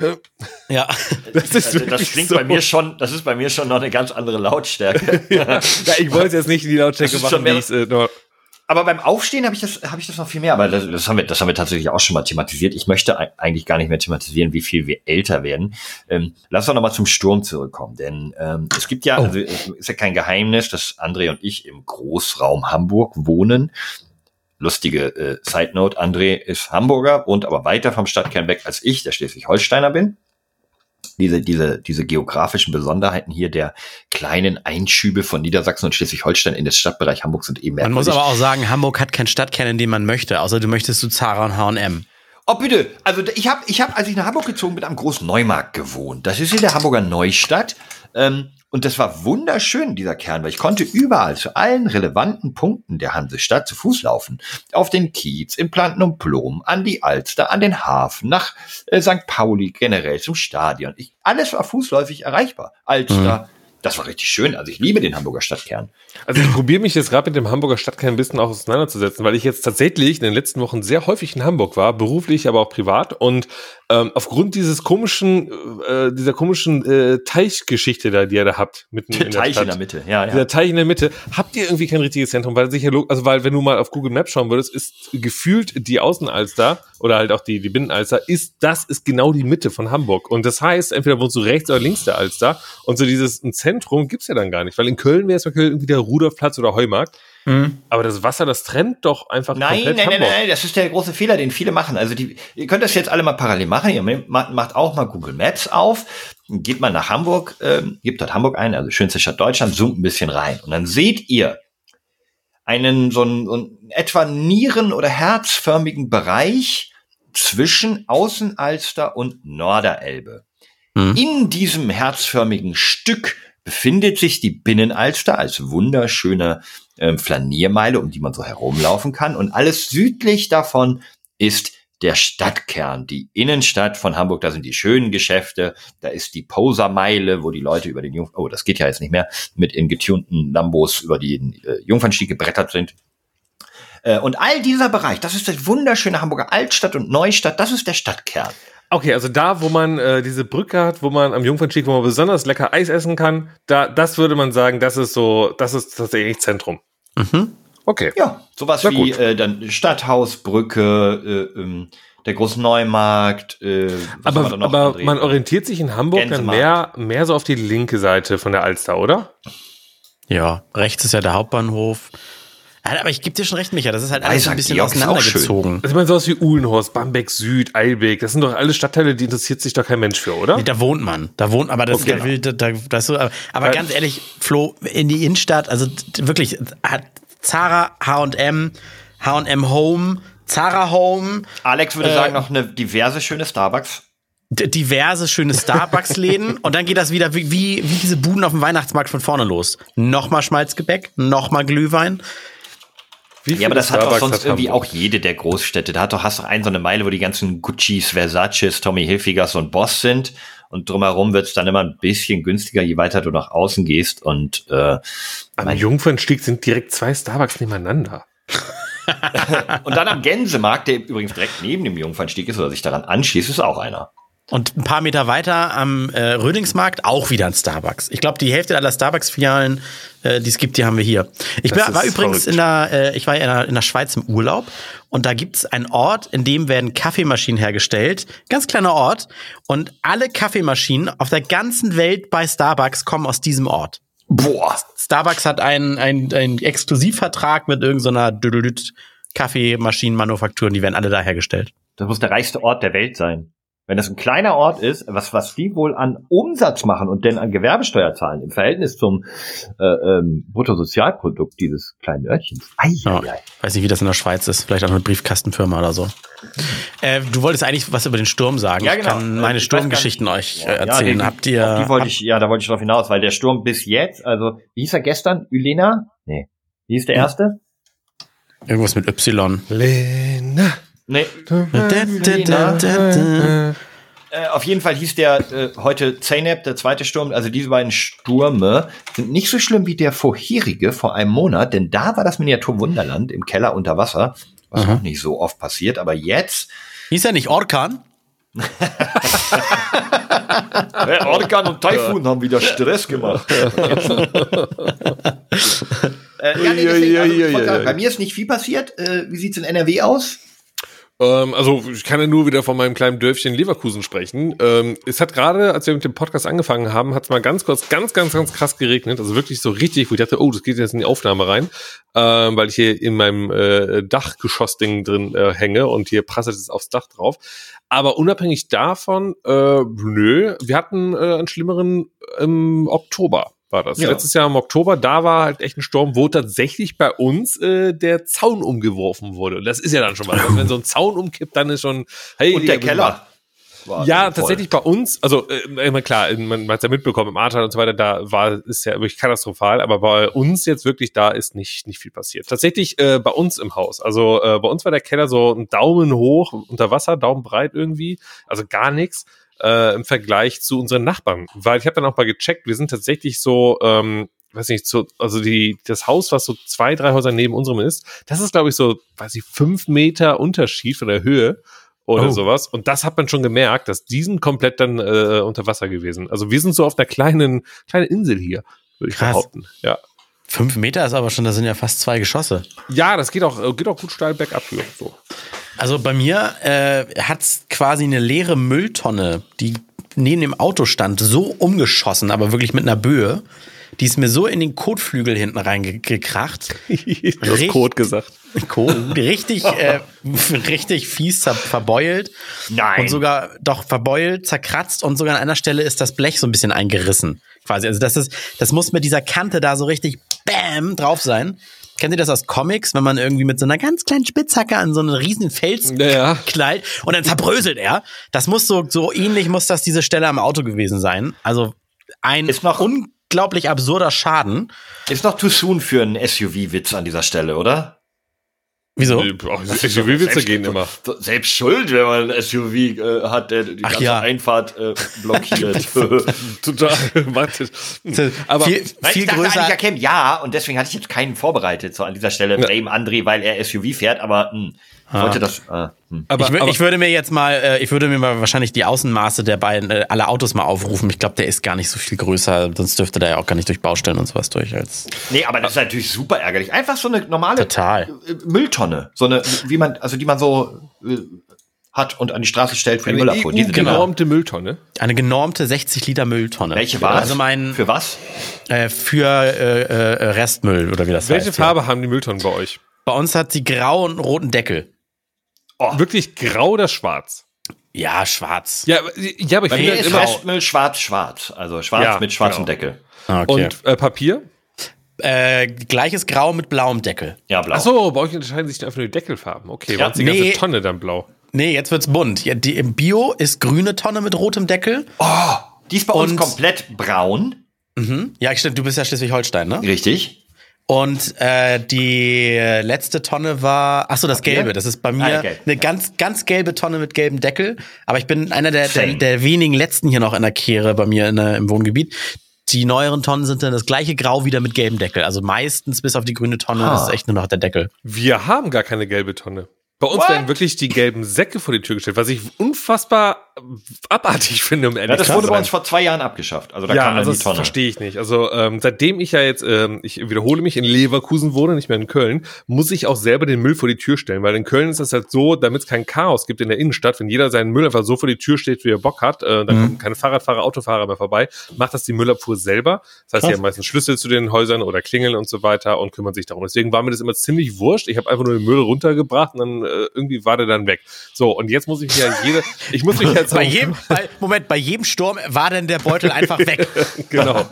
*laughs* ja, das, ist das, das klingt so. bei mir schon, das ist bei mir schon noch eine ganz andere Lautstärke. *laughs* ja, ich wollte jetzt nicht in die Lautstärke machen, wie es äh, aber beim Aufstehen habe ich das, habe ich das noch viel mehr. Aber das, das haben wir, das haben wir tatsächlich auch schon mal thematisiert. Ich möchte eigentlich gar nicht mehr thematisieren, wie viel wir älter werden. Ähm, lass uns noch mal zum Sturm zurückkommen, denn ähm, es gibt ja, oh. also ist ja kein Geheimnis, dass André und ich im Großraum Hamburg wohnen. Lustige äh, Side Note: André ist Hamburger, wohnt aber weiter vom Stadtkern weg als ich, der Schleswig-Holsteiner bin diese, diese, diese geografischen Besonderheiten hier der kleinen Einschübe von Niedersachsen und Schleswig-Holstein in den Stadtbereich Hamburg sind eben Man muss aber auch sagen, Hamburg hat keinen Stadtkern, in dem man möchte, außer du möchtest zu Zara und H&M. Oh bitte, also ich habe, ich hab, als ich nach Hamburg gezogen bin, am Großen Neumarkt gewohnt. Das ist in der Hamburger Neustadt. Ähm, und das war wunderschön, dieser Kern, weil ich konnte überall zu allen relevanten Punkten der Hansestadt zu Fuß laufen. Auf den Kiez, in Planten und Plom, an die Alster, an den Hafen, nach äh, St. Pauli generell zum Stadion. Ich, alles war fußläufig erreichbar. Alster, mhm das war richtig schön. Also ich liebe den Hamburger Stadtkern. Also ich probiere mich jetzt gerade mit dem Hamburger Stadtkern ein bisschen auch auseinanderzusetzen, weil ich jetzt tatsächlich in den letzten Wochen sehr häufig in Hamburg war, beruflich, aber auch privat. Und ähm, aufgrund dieses komischen, äh, dieser komischen äh, Teichgeschichte da, die ihr da habt, mitten der in der Teich Stadt. in der Mitte, ja, ja. Dieser Teich in der Mitte, habt ihr irgendwie kein richtiges Zentrum, weil sicher, also weil wenn du mal auf Google Maps schauen würdest, ist gefühlt die Außenalster oder halt auch die, die Binnenalster, ist, das ist genau die Mitte von Hamburg. Und das heißt, entweder wohnst du rechts oder links der Alster und so dieses ein Zentrum gibt's ja dann gar nicht, weil in Köln wäre es irgendwie der Rudolfplatz oder Heumarkt. Mhm. Aber das Wasser, das trennt doch einfach nein, komplett Nein, nein, nein, nein, das ist der große Fehler, den viele machen. Also die, ihr könnt das jetzt alle mal parallel machen. Ihr macht auch mal Google Maps auf, geht mal nach Hamburg, ähm, gebt dort Hamburg ein, also schönste Stadt Deutschland, zoomt ein bisschen rein. Und dann seht ihr einen so einen, so einen etwa nieren- oder herzförmigen Bereich zwischen Außenalster und Norderelbe. Mhm. In diesem herzförmigen Stück befindet sich die Binnenalster als wunderschöne äh, Flaniermeile, um die man so herumlaufen kann. Und alles südlich davon ist der Stadtkern, die Innenstadt von Hamburg, da sind die schönen Geschäfte, da ist die Posermeile, wo die Leute über den Jungf oh, das geht ja jetzt nicht mehr, mit in getunten Lambos über den äh, Jungfernstieg gebrettert sind. Äh, und all dieser Bereich, das ist das wunderschöne Hamburger Altstadt und Neustadt, das ist der Stadtkern. Okay, also da, wo man äh, diese Brücke hat, wo man am Jungfernstieg, wo man besonders lecker Eis essen kann, da, das würde man sagen, das ist so, das ist tatsächlich Zentrum. Mhm. Okay. Ja, sowas Na wie äh, dann Stadthausbrücke, äh, ähm, der große Neumarkt. Äh, Aber, noch, aber André? man orientiert sich in Hamburg dann mehr, mehr so auf die linke Seite von der Alster, oder? Ja, rechts ist ja der Hauptbahnhof. Aber ich gebe dir schon recht, Micha, das ist halt alles ein bisschen Georg auseinandergezogen. Also ich meine, sowas wie Uhlenhorst, Bamberg Süd, Eilbek, das sind doch alle Stadtteile, die interessiert sich doch kein Mensch für, oder? Nee, Da wohnt man. Da wohnt, aber das, Okay. da will, da, da, das so, aber, aber Weil- ganz ehrlich, Flo, in die Innenstadt, also wirklich, hat Zara, H&M, H&M Home, Zara Home, Alex würde äh, sagen, noch eine diverse schöne Starbucks. diverse schöne Starbucks-Läden *laughs* und dann geht das wieder wie, wie, wie diese Buden auf dem Weihnachtsmarkt von vorne los. Nochmal Schmalzgebäck, nochmal Glühwein. Ja, aber das hat doch sonst irgendwie Hamburg? auch jede der Großstädte. Da hat doch, hast doch einen so eine Meile, wo die ganzen Guccis, Versaces, Tommy Hilfigers und Boss sind. Und drumherum wird's dann immer ein bisschen günstiger, je weiter du nach außen gehst. Und äh, Am Jungfernstieg sind direkt zwei Starbucks nebeneinander. *laughs* Und dann am Gänsemarkt, der übrigens direkt neben dem Jungfernstieg ist oder sich daran anschließt, ist auch einer. Und ein paar Meter weiter am äh, Rödingsmarkt auch wieder ein Starbucks. Ich glaube, die Hälfte aller Starbucks-Filialen, äh, die es gibt, die haben wir hier. Ich bin, war übrigens verrückt. in der, äh, ich war in der, in der Schweiz im Urlaub und da gibt's einen Ort, in dem werden Kaffeemaschinen hergestellt. Ganz kleiner Ort. Und alle Kaffeemaschinen auf der ganzen Welt bei Starbucks kommen aus diesem Ort. Boah. Starbucks hat einen, einen, einen Exklusivvertrag mit irgendeiner Dödelüt Kaffeemaschinenmanufaktur und die werden alle da hergestellt. Das muss der reichste Ort der Welt sein. Wenn das ein kleiner Ort ist, was, was die wohl an Umsatz machen und denn an Gewerbesteuer zahlen im Verhältnis zum äh, ähm, Bruttosozialprodukt dieses kleinen Örtchens. Ei, Ja, ei, ei. weiß nicht, wie das in der Schweiz ist. Vielleicht auch eine Briefkastenfirma oder so. Äh, du wolltest eigentlich was über den Sturm sagen. Ja, Ich genau. kann meine ich weiß Sturmgeschichten euch äh, Ja, erzählen. die- Habt ihr. Die wollte ich, ja, da wollte ich drauf hinaus, weil der Sturm bis jetzt, also, wie hieß er gestern? Ylena? Nee. Wie hieß der erste? irgendwas mit Y. Lena. Nee. *laughs* Äh, auf jeden Fall hieß der äh, heute Zeynep, der zweite Sturm. Also diese beiden Stürme sind nicht so schlimm wie der vorherige vor einem Monat, denn da war das Miniaturwunderland im Keller unter Wasser, was auch nicht so oft passiert. Aber jetzt Hieß er nicht Orkan? *laughs* Hey, Orkan und Taifun haben wieder Stress gemacht. äh, ja, nee, deswegen, also, bei mir ist nicht viel passiert. Äh, wie sieht's in NRW aus? Ähm, also ich kann ja nur wieder von meinem kleinen Dörfchen Leverkusen sprechen. Ähm, es hat gerade, als wir mit dem Podcast angefangen haben, hat es mal ganz kurz, ganz, ganz, ganz krass geregnet. Also wirklich so richtig, wo ich dachte, oh, das geht jetzt in die Aufnahme rein, ähm, weil ich hier in meinem äh, Dachgeschossding drin äh, hänge und hier prasselt es aufs Dach drauf. Aber unabhängig davon, äh, nö, wir hatten äh, einen schlimmeren im Oktober. War das. Ja. Letztes Jahr im Oktober, da war halt echt ein Sturm, wo tatsächlich bei uns äh, der Zaun umgeworfen wurde. Und das ist ja dann schon mal. *laughs* Also wenn so ein Zaun umkippt, dann ist schon. Hey, Und der Keller. war ja, voll. tatsächlich bei uns, also äh, immer klar, man, man hat ja mitbekommen, im Ahrtal und so weiter, da war ist ja wirklich katastrophal, aber bei uns jetzt wirklich, da ist nicht nicht viel passiert. Tatsächlich äh, bei uns im Haus, also äh, bei uns war der Keller so ein Daumen hoch unter Wasser, Daumen breit irgendwie, also gar nichts äh, im Vergleich zu unseren Nachbarn, weil ich habe dann auch mal gecheckt, wir sind tatsächlich so ähm, weiß nicht, so, also die, das Haus, was so zwei, drei Häuser neben unserem ist, das ist, glaube ich, so, weiß ich, fünf Meter Unterschied von der Höhe oder Oh. sowas. Und das hat man schon gemerkt, dass die sind komplett dann äh, unter Wasser gewesen. Also wir sind so auf einer kleinen, kleinen Insel hier, würde ich Krass. behaupten. Ja. Fünf Meter ist aber schon, da sind ja fast zwei Geschosse. Ja, das geht auch, äh, geht auch gut steil bergab. Ja, so. Also bei mir äh, hat's quasi eine leere Mülltonne, die neben dem Auto stand, so umgeschossen, aber wirklich mit einer Böe. Die ist mir so in den Kotflügel hinten reingekracht. Du hast Code gesagt. Kot, richtig, *laughs* äh, richtig fies verbeult. Nein. Und sogar doch verbeult, zerkratzt und sogar an einer Stelle ist das Blech so ein bisschen eingerissen. Quasi. Also das ist, das muss mit dieser Kante da so richtig Bäm drauf sein. Kennt ihr das aus Comics, wenn man irgendwie mit so einer ganz kleinen Spitzhacke an so einen riesen Fels Ja, knallt und dann zerbröselt er? Das muss so, so ähnlich muss das diese Stelle am Auto gewesen sein. Also ein Ist noch- un unglaublich absurder Schaden. Ist noch too soon für einen SUV-Witz an dieser Stelle, oder? Wieso? SUV-Witze gehen immer. Selbst schuld, wenn man ein SUV äh, hat, der die Ach ganze ja. Einfahrt äh, *laughs* blockiert. *laughs* Total. Warte. Aber viel, Nein, viel ich dachte größer. erkennen, ja, und deswegen hatte ich jetzt keinen vorbereitet, so an dieser Stelle Blame André, weil er SUV fährt, aber hm, ich wollte das. Äh, hm. Aber, ich, aber ich würde mir jetzt mal, äh, ich würde mir mal wahrscheinlich die Außenmaße der beiden, äh, aller Autos mal aufrufen. Ich glaube, der ist gar nicht so viel größer, sonst dürfte der ja auch gar nicht durch Baustellen und sowas durch. Als Nee, aber das ist natürlich super ärgerlich. Einfach so eine normale Total. äh, Mülltonne. So eine, wie man, also die man so äh, hat und an die Straße stellt für eine Müllabfuhr. Diese Dinger. genormte Mülltonne. eine genormte 60 Liter Mülltonne. Welche war Also mein Für was? äh, für äh, äh, Restmüll oder wie das Welche heißt. Farbe haben die Mülltonnen bei euch? Ja. Bei uns hat sie grau und roten Deckel. Wirklich grau oder schwarz? Ja, schwarz. Ja, aber- ja, aber ich Bei finde mir ist immer. Restmüll schwarz-schwarz. Also schwarz Ja, mit schwarzem genau. Deckel. Ah, Okay. Und äh, Papier? äh, gleiches Grau mit blauem Deckel. Ja, blau. Ach so, bei euch unterscheiden sich einfach nur die Deckelfarben. Okay, Ja, ja, die ganze nee. Tonne dann blau. Nee, jetzt wird's bunt. Ja, die, Im Bio ist grüne Tonne mit rotem Deckel. Die ist bei uns Und- komplett braun. Ja, stimmt, du bist ja Schleswig-Holstein, ne? Richtig. Und äh, die letzte Tonne war, ach so, das? Gelbe. Das ist bei mir Ah, gelb, eine ganz, ganz gelbe Tonne mit gelbem Deckel. Aber ich bin einer der, der, der wenigen letzten hier noch in der Kehre bei mir in, der- im Wohngebiet. Die neueren Tonnen sind dann das gleiche Grau wieder mit gelbem Deckel. Also meistens bis auf die grüne Tonne Ah. ist echt nur noch der Deckel. Wir haben gar keine gelbe Tonne. Bei uns What? werden wirklich die gelben Säcke vor die Tür gestellt, was ich unfassbar abartig finde, um ehrlich Ja, das wurde bei uns vor zwei Jahren abgeschafft. Also da ja, kam also die das verstehe ich nicht. Also ähm, seitdem ich ja jetzt, ähm, ich wiederhole mich, in Leverkusen wohne, nicht mehr in Köln, muss ich auch selber den Müll vor die Tür stellen, weil in Köln ist das halt so, damit es kein Chaos gibt in der Innenstadt, wenn jeder seinen Müll einfach so vor die Tür steht, wie er Bock hat, äh, dann kommen keine Fahrradfahrer, Autofahrer mehr vorbei, macht das die Müllabfuhr selber. Das heißt, die Krass. haben meistens Schlüssel zu den Häusern oder klingeln und so weiter und kümmern sich darum. Deswegen war mir das immer ziemlich wurscht. Ich habe einfach nur den Müll runtergebracht und dann äh, irgendwie war der dann weg. So, und jetzt muss ich ja jede, ich muss mich jetzt Bei jedem, bei, Moment, bei jedem Sturm war denn der Beutel einfach weg. *laughs* genau.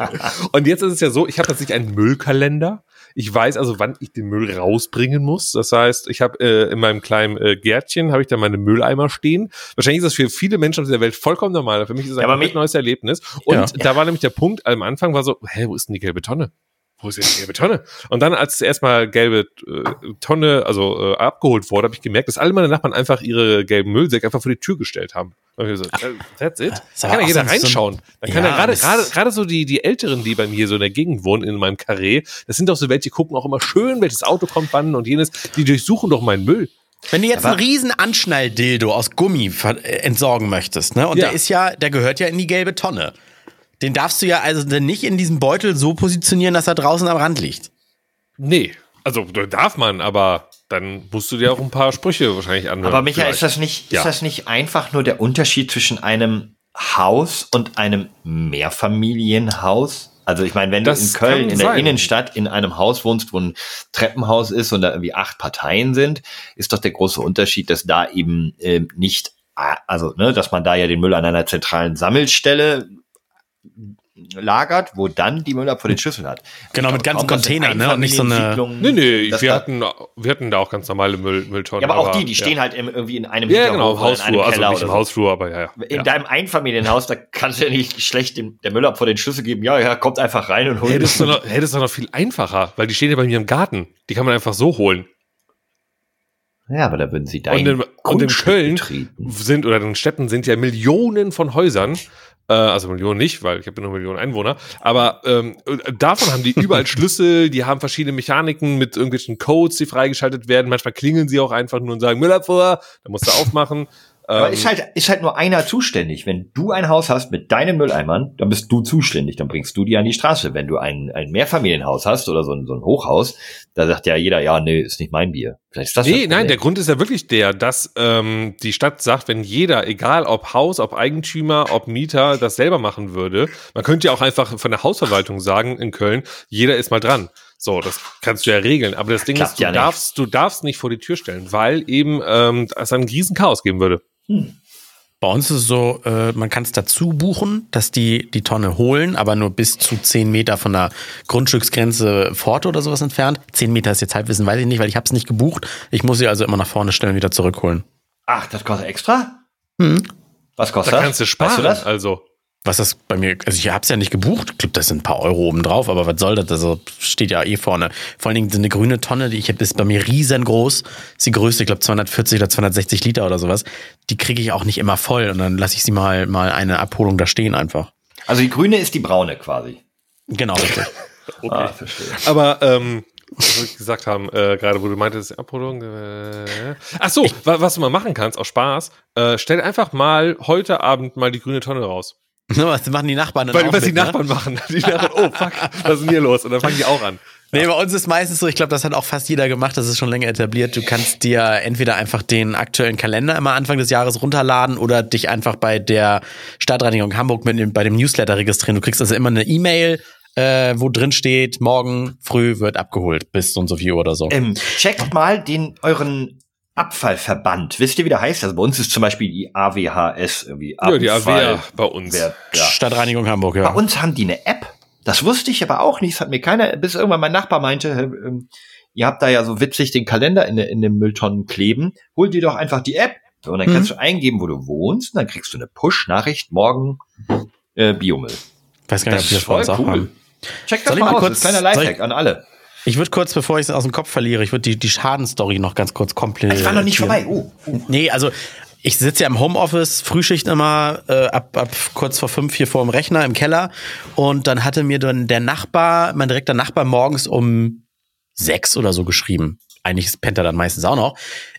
Und jetzt ist es ja so, ich habe tatsächlich einen Müllkalender. Ich weiß also, wann ich den Müll rausbringen muss. Das heißt, ich habe äh, in meinem kleinen äh, Gärtchen habe ich da meine Mülleimer stehen. Wahrscheinlich ist das für viele Menschen auf dieser Welt vollkommen normal. Für mich ist es ein komplett mich- neues Erlebnis. Und Ja. da war nämlich der Punkt, am Anfang war so, hä, wo ist denn die gelbe Tonne? Wo ist denn die gelbe Tonne? Und dann, als erstmal gelbe äh, Tonne, also äh, abgeholt wurde, habe ich gemerkt, dass alle meine Nachbarn einfach ihre gelben Müllsäcke einfach vor die Tür gestellt haben. Und ich so, äh, that's it. ist Da kann ja jeder reinschauen. Da kann Ja, gerade, gerade, gerade so die, die Älteren, die bei mir so in der Gegend wohnen, in meinem Karree, das sind doch so welche, die gucken auch immer schön, welches Auto kommt wann und jenes, die durchsuchen doch meinen Müll. Wenn du jetzt einen riesen Anschnalldildo aus Gummi äh, entsorgen möchtest, ne? Und Ja. der ist ja, der gehört ja in die gelbe Tonne. Den darfst du ja also dann nicht in diesem Beutel so positionieren, dass er draußen am Rand liegt. Nee, also darf man, aber dann musst du dir auch ein paar Sprüche wahrscheinlich anhören. Aber Michael, ist das nicht, Ja. ist das nicht einfach nur der Unterschied zwischen einem Haus und einem Mehrfamilienhaus? Also ich meine, wenn Das du in Köln in der sein. Innenstadt in einem Haus wohnst, wo ein Treppenhaus ist und da irgendwie acht Parteien sind, ist doch der große Unterschied, dass da eben ähm, nicht, also ne, dass man da ja den Müll an einer zentralen Sammelstelle lagert, wo dann die Müll ab vor den Schüsseln hat. Genau, mit ganzen Containern, ne, und nicht so eine- Nee, nee, wir da- hatten, wir hatten da auch ganz normale Müll, Mülltonnen. Ja, aber auch die, die ja. stehen halt im, irgendwie in einem Ja, genau, Hausflur, also Keller nicht im so. Hausflur, aber ja. ja. In ja. deinem Einfamilienhaus, da kannst du ja nicht schlecht dem, der Müller vor den Schlüssel geben. Ja, ja, kommt einfach rein und holt ist doch noch, ist doch noch viel einfacher, weil die stehen ja bei mir im Garten. Die kann man einfach so holen. Ja, aber da würden sie dein Und in, und in Köln betreten. sind oder in den Städten sind ja Millionen von Häusern. Äh, also Millionen nicht, weil ich habe ja nur Millionen Einwohner. Aber ähm, davon haben die überall *laughs* Schlüssel, die haben verschiedene Mechaniken mit irgendwelchen Codes, die freigeschaltet werden. Manchmal klingeln sie auch einfach nur und sagen, Müller vor, da musst du aufmachen. Aber Ähm, ist halt, ist halt nur einer zuständig. Wenn du ein Haus hast mit deinen Mülleimern, dann bist du zuständig, dann bringst du die an die Straße. Wenn du ein, ein Mehrfamilienhaus hast oder so ein, so ein Hochhaus, da sagt ja jeder, ja, nee, ist nicht mein Bier. Vielleicht ist das Nee, nein, der Grund ist ja wirklich der, dass ähm, die Stadt sagt, wenn jeder, egal ob Haus, ob Eigentümer, ob Mieter, das selber machen würde, man könnte ja auch einfach von der Hausverwaltung sagen in Köln, jeder ist mal dran. So, das kannst du ja regeln. Aber das Ding Klappt ist, du ja darfst, du darfst nicht vor die Tür stellen, weil eben ähm, es ein riesen Chaos geben würde. Bei uns ist es so, äh, man kann es dazu buchen, dass die die Tonne holen, aber nur bis zu 10 Meter von der Grundstücksgrenze fort oder sowas entfernt. 10 Meter ist jetzt Halbwissen, weiß ich nicht, weil ich habe es nicht gebucht. Ich muss sie also immer nach vorne stellen und wieder zurückholen. Ach, das kostet extra? Hm. Was kostet Da das? kannst du sparen. Weißt du das? Also, Was das bei mir, also ich habe es ja nicht gebucht, ich glaube, das sind ein paar Euro oben drauf, aber was soll das? Also steht ja eh vorne. Vor allen Dingen eine grüne Tonne, die ich habe, ist bei mir riesengroß. Ist die größte, ich glaube 240 oder 260 Liter oder sowas. Die kriege ich auch nicht immer voll und dann lasse ich sie mal, mal eine Abholung da stehen einfach. Also die grüne ist die braune quasi. Genau, richtig. *laughs* Okay. Ah, verstehe. Aber ähm, was ich gesagt haben, äh, gerade wo du meintest, Abholung. Äh, ach so, wa was du mal machen kannst, aus Spaß, äh, stell einfach mal heute Abend mal die grüne Tonne raus. Was machen die Nachbarn dann Weil auch was die mit, ne? Nachbarn machen. Die Nachbarn, oh fuck, was ist denn hier los? Und dann fangen die auch an. Nee, bei uns ist meistens so, ich glaube, das hat auch fast jeder gemacht, das ist schon länger etabliert. Du kannst dir entweder einfach den aktuellen Kalender immer Anfang des Jahres runterladen oder dich einfach bei der Stadtreinigung Hamburg mit dem, bei dem Newsletter registrieren. Du kriegst also immer eine E-Mail, äh, wo drin steht, morgen früh wird abgeholt bis so und so viel Uhr oder so. Ähm, checkt mal den euren Abfallverband. Wisst ihr, wie der heißt? Also bei uns ist zum Beispiel die AWHS irgendwie Ja, die Abfall- AWA bei uns. Wer- ja. Stadtreinigung Hamburg, Bei ja. uns haben die eine App. Das wusste ich aber auch nicht. Das hat mir keiner, bis irgendwann mein Nachbar meinte, äh, ähm, ihr habt da ja so witzig den Kalender in, in den Mülltonnen kleben. Hol dir doch einfach die App. So, und dann Mhm. kannst du eingeben, wo du wohnst. Und dann kriegst du eine Push-Nachricht, morgen äh, Biomüll. Weiß gar nicht, ob wir das bei uns auch haben. Check das mal mal aus. kurz- das ist ein kleiner Lifehack ich- an alle. Ich würde kurz, bevor ich es aus dem Kopf verliere, ich würde die, die Schadenstory noch ganz kurz komplett. Ich war noch nicht vorbei. Oh, oh. Nee, also ich sitze ja im Homeoffice, Frühschicht immer äh, ab, ab kurz vor fünf hier vor dem Rechner im Keller und dann hatte mir dann der Nachbar, mein direkter Nachbar morgens um sechs oder so geschrieben. Eigentlich pennt er dann meistens auch noch.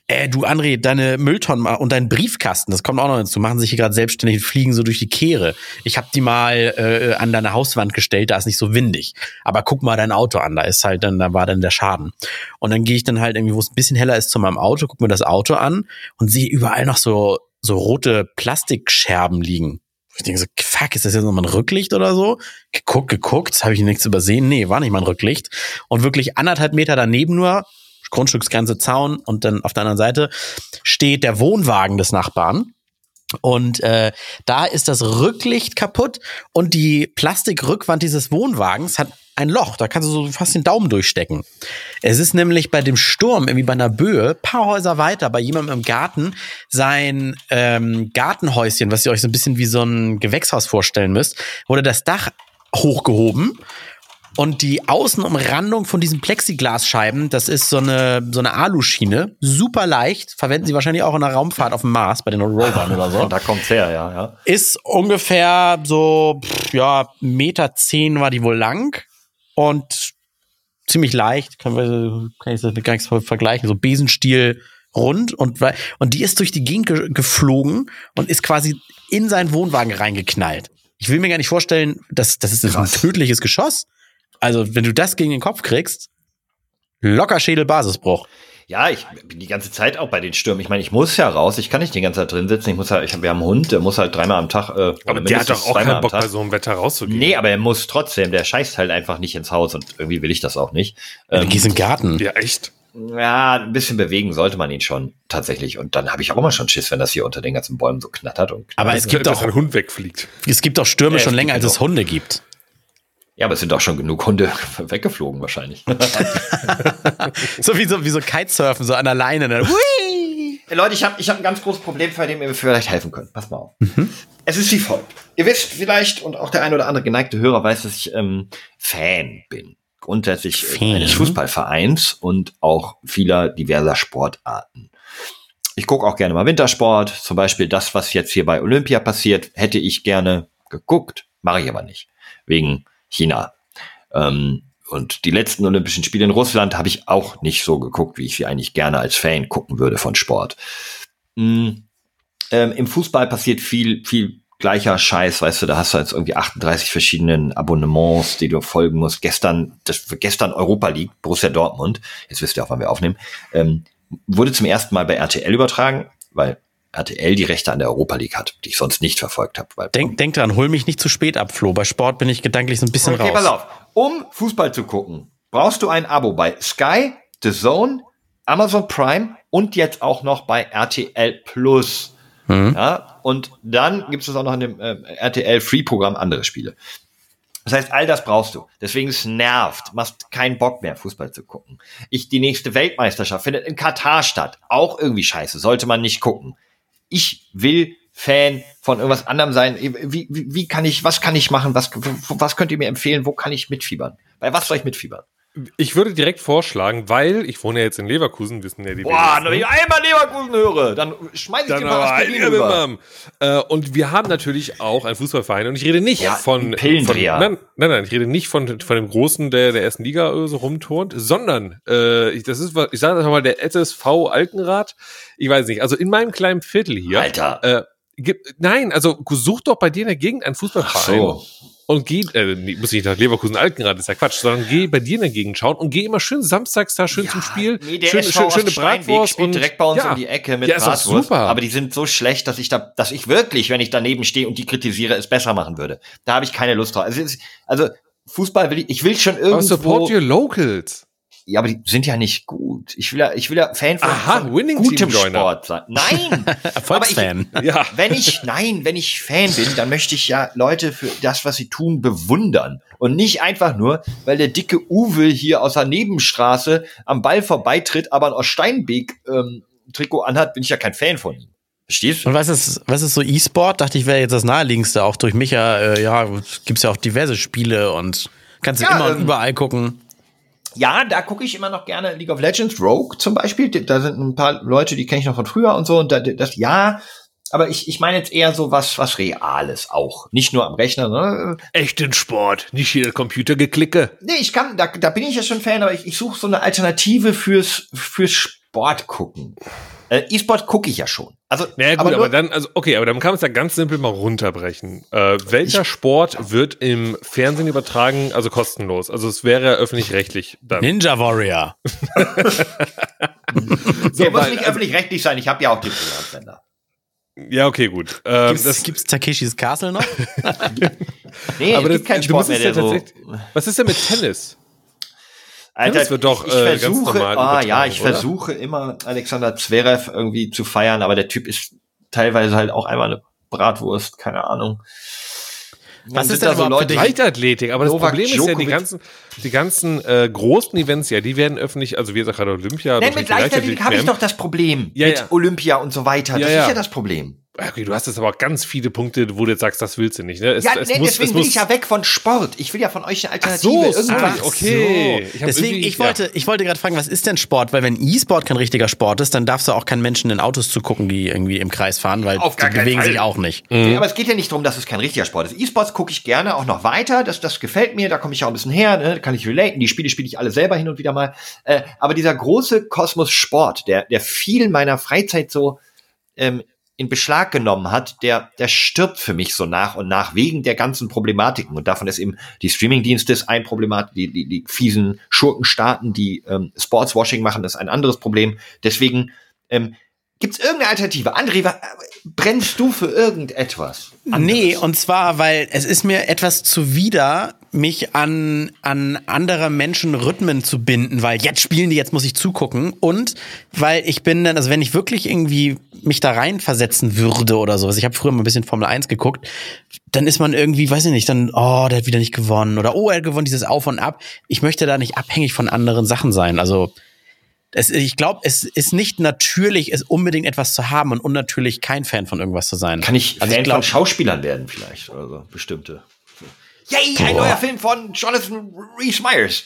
Äh, du André, deine Mülltonnen und dein Briefkasten, das kommt auch noch dazu, machen sich hier gerade selbstständig und fliegen so durch die Kehre. Ich habe die mal äh, an deine Hauswand gestellt, da ist nicht so windig. Aber guck mal dein Auto an, da ist halt dann, da war dann der Schaden. Und dann gehe ich dann halt irgendwie, wo es ein bisschen heller ist, zu meinem Auto, guck mir das Auto an und sehe überall noch so, so rote Plastikscherben liegen. Ich denke so, fuck, ist das jetzt nochmal ein Rücklicht oder so? Geguckt, geguckt, habe ich nichts übersehen? Nee, war nicht mal ein Rücklicht. Und wirklich anderthalb Meter daneben nur, Grundstücksgrenze Zaun und dann auf der anderen Seite steht der Wohnwagen des Nachbarn. Und äh, da ist das Rücklicht kaputt und die Plastikrückwand dieses Wohnwagens hat ein Loch. Da kannst du so fast den Daumen durchstecken. Es ist nämlich bei dem Sturm, irgendwie bei einer Böe, paar Häuser weiter, bei jemandem im Garten, sein ähm, Gartenhäuschen, was ihr euch so ein bisschen wie so ein Gewächshaus vorstellen müsst, wurde das Dach hochgehoben und die Außenumrandung von diesen Plexiglasscheiben, das ist so eine, so eine Aluschiene, super leicht, verwenden sie wahrscheinlich auch in der Raumfahrt auf dem Mars, bei den Rovern oder so. Und *laughs* da kommt's her, ja, ja. Ist ungefähr so, ja, Meter zehn war die wohl lang und ziemlich leicht, kann, wir, kann ich das mit gar nichts vergleichen, so Besenstiel rund und, und die ist durch die Gegend ge geflogen und ist quasi in seinen Wohnwagen reingeknallt. Ich will mir gar nicht vorstellen, dass das ist ein tödliches Geschoss. Also, wenn du das gegen den Kopf kriegst, locker Schädelbasisbruch. Ja, ich bin die ganze Zeit auch bei den Stürmen. Ich meine, ich muss ja raus. Ich kann nicht die ganze Zeit drin sitzen. Ich muss halt, ich hab, wir haben einen Hund, der muss halt dreimal am Tag. Äh, Aber der hat doch auch keinen Bock, Tag. bei so einem Wetter rauszugehen. Nee, aber er muss trotzdem. Der scheißt halt einfach nicht ins Haus und irgendwie will ich das auch nicht. Du Ähm, gehst in den Garten. Ja, echt. ja, ein bisschen bewegen sollte man ihn schon tatsächlich. Und dann habe ich auch immer schon Schiss, wenn das hier unter den ganzen Bäumen so knattert und Aber es gibt dass auch, ein Hund wegfliegt. es gibt auch Stürme Ja, schon länger, als es Hunde gibt. Ja, aber es sind auch schon genug Hunde *laughs* weggeflogen wahrscheinlich. *laughs* So wie so, wie so Kitesurfen, so an der Leine. Ne? *laughs* Hui! Hey, Leute, ich habe ich hab ein ganz großes Problem, bei dem ihr mir vielleicht helfen könnt. Pass mal auf. Es ist wie folgt. Ihr wisst vielleicht, und auch der ein oder andere geneigte Hörer weiß, dass ich ähm, Fan bin. Grundsätzlich Fan? eines Fußballvereins und auch vieler diverser Sportarten. Ich gucke auch gerne mal Wintersport. Zum Beispiel das, was jetzt hier bei Olympia passiert, hätte ich gerne geguckt. Mache ich aber nicht. Wegen China. Ähm, und die letzten Olympischen Spiele in Russland habe ich auch nicht so geguckt, wie ich sie eigentlich gerne als Fan gucken würde von Sport. Mm, ähm, Im Fußball passiert viel, viel gleicher Scheiß, weißt du, da hast du jetzt irgendwie 38 verschiedenen Abonnements, die du folgen musst. Gestern, das gestern Europa League, Borussia Dortmund, jetzt wisst ihr auch, wann wir aufnehmen, ähm, wurde zum ersten Mal bei RTL übertragen, weil RTL die Rechte an der Europa League hat, die ich sonst nicht verfolgt habe. Weil Denk, denk dran, hol mich nicht zu spät ab, Flo. Bei Sport bin ich gedanklich so ein bisschen Okay, raus. pass auf. Um Fußball zu gucken, brauchst du ein Abo bei Sky, The Zone, Amazon Prime und jetzt auch noch bei RTL Plus. Mhm. Ja, und dann gibt es auch noch in dem äh, RTL Free-Programm andere Spiele. Das heißt, all das brauchst du. Deswegen es nervt. Machst keinen Bock mehr, Fußball zu gucken. Ich, die nächste Weltmeisterschaft findet in Katar statt. Auch irgendwie scheiße. Sollte man nicht gucken. Ich will Fan von irgendwas anderem sein. Wie, wie, wie kann ich, was kann ich machen? Was, was könnt ihr mir empfehlen? Wo kann ich mitfiebern? Bei was soll ich mitfiebern? Ich würde direkt vorschlagen, weil ich wohne ja jetzt in Leverkusen, wissen ja die Boah, wenn ich einmal Leverkusen höre, dann schmeiß ich dann den mal. Imam. Äh, und wir haben natürlich auch einen Fußballverein und ich rede nicht Ja, von, von nein, nein, nein, ich rede nicht von, von dem Großen, der der ersten Liga so rumturnt, sondern äh, ich, das ist, was- ich sage einfach mal der SSV Alkenrad. Ich weiß nicht, also in meinem kleinen Viertel hier. Alter. Äh, gibt, nein, also such doch bei dir in der Gegend einen Fußballverein. so. Und geh, äh, muss nicht nach Leverkusen Alkenrad, ist ja Quatsch, sondern geh bei dir in der Gegend schauen und geh immer schön samstags da schön zum Spiel. Nee, der schön, schön, schöne Bratwurst spielt und direkt bei uns ja. um die Ecke mit ja, Bratwurst. super. Aber die sind so schlecht, dass ich da, dass ich wirklich, wenn ich daneben stehe und die kritisiere, es besser machen würde. Da habe ich keine Lust drauf. Also, also Fußball will ich, ich will schon Aber irgendwo. support your locals. Ja, aber die sind ja nicht gut. Ich will ja, ich will ja Fan von, Aha, von Winning gutem. Sport sein. Nein! Erfolgsfan. *laughs* Aber ich, *laughs* Ja. wenn ich, nein, wenn ich Fan bin, dann möchte ich ja Leute für das, was sie tun, bewundern. Und nicht einfach nur, weil der dicke Uwe hier aus der Nebenstraße am Ball vorbeitritt, aber ein aus Steinbeek ähm, Trikot anhat, bin ich ja kein Fan von ihm. Verstehst du? Und was ist, was ist so E-Sport? Dachte ich, wäre jetzt das naheliegendste. Auch durch Micha, äh, ja, gibt's ja auch diverse Spiele und kannst du Ja, immer und ähm, überall gucken. Ja, da gucke ich immer noch gerne League of Legends, Rogue zum Beispiel. Da sind ein paar Leute, die kenne ich noch von früher und so. Und da, das ja, aber ich, ich meine jetzt eher so was, was Reales auch. Nicht nur am Rechner. Ne? Echten Sport, nicht hier Computergeklicke. Nee, ich kann, da, da bin ich ja schon Fan, aber ich, ich suche so eine Alternative fürs, fürs Sport gucken. Äh, E-Sport gucke ich ja schon. Also, Ja gut, aber, nur- dann, also okay, aber dann kann man es ja ganz simpel mal runterbrechen. Äh, welcher Sport wird im Fernsehen übertragen, also kostenlos? Also es wäre ja öffentlich-rechtlich dann. Ninja Warrior. *laughs* So, der muss nicht öffentlich-rechtlich sein. Ich habe ja auch den Privatsender. ja, okay, gut. Ähm, Gibt's, das, gibt's Takeshis Castle noch? *laughs* Nee, aber es das, gibt keinen du Sport mehr, der so. Was ist denn mit Tennis? Alter, Das wird doch, ich äh, ganz versuche, normal ah, ja, ich oder? versuche immer Alexander Zverev irgendwie zu feiern, aber der Typ ist teilweise halt auch einmal eine Bratwurst, keine Ahnung. Was ist denn da so Leute, Leichtathletik, aber das Novak Problem ist ja, die Djokovic. ganzen, die ganzen äh, großen Events, ja, die werden öffentlich, also wie gesagt, gerade Olympia. Nein, mit Leichtathletik habe ich doch das Problem. Ja, mit ja. Olympia und so weiter. Ja, das ja. ist ja das Problem. Okay, du hast jetzt aber ganz viele Punkte, wo du jetzt sagst, das willst du nicht. Ne? Es, Ja, es nee, muss, deswegen es will muss, ich ja weg von Sport. Ich will ja von euch eine Ach Alternative. so, irgendwas. okay. Ich hab Deswegen, ich wollte, ich wollte gerade fragen, was ist denn Sport? Weil wenn E-Sport kein richtiger Sport ist, dann darfst du auch keinen Menschen in Autos zugucken, die irgendwie im Kreis fahren, weil Auf die bewegen Fall. sich auch nicht. Nee, aber es geht ja nicht darum, dass es kein richtiger Sport ist. E-Sports gucke ich gerne auch noch weiter. Das, das gefällt mir. Da komme ich ja auch ein bisschen her. Ne? Da kann ich relaten. Die Spiele spiele ich alle selber hin und wieder mal. Äh, aber dieser große Kosmos Sport, der, der viel meiner Freizeit so ähm, in Beschlag genommen hat, der, der stirbt für mich so nach und nach wegen der ganzen Problematiken. Und davon ist eben die Streamingdienste ist ein Problemat, die, die, die fiesen Schurkenstaaten, die ähm, Sportswashing machen, das ist ein anderes Problem. Deswegen ähm, Gibt es irgendeine Alternative? André, brennst du für irgendetwas? Nee, und zwar, weil es ist mir etwas zuwider, mich an, an andere Menschen Rhythmen zu binden, weil jetzt spielen die, jetzt muss ich zugucken. Und weil ich bin dann, also wenn ich wirklich irgendwie mich da reinversetzen würde oder sowas, ich habe früher mal ein bisschen Formel 1 geguckt, dann ist man irgendwie, weiß ich nicht, dann, oh, der hat wieder nicht gewonnen oder oh, er hat gewonnen, dieses Auf und Ab. Ich möchte da nicht abhängig von anderen Sachen sein. Also es, ich glaube, es ist nicht natürlich, es unbedingt etwas zu haben und unnatürlich kein Fan von irgendwas zu sein. Kann ich also Fan ich glaub, von Schauspielern werden vielleicht oder so, bestimmte. Yay, ein neuer Film von Jonathan Rhys Meyers.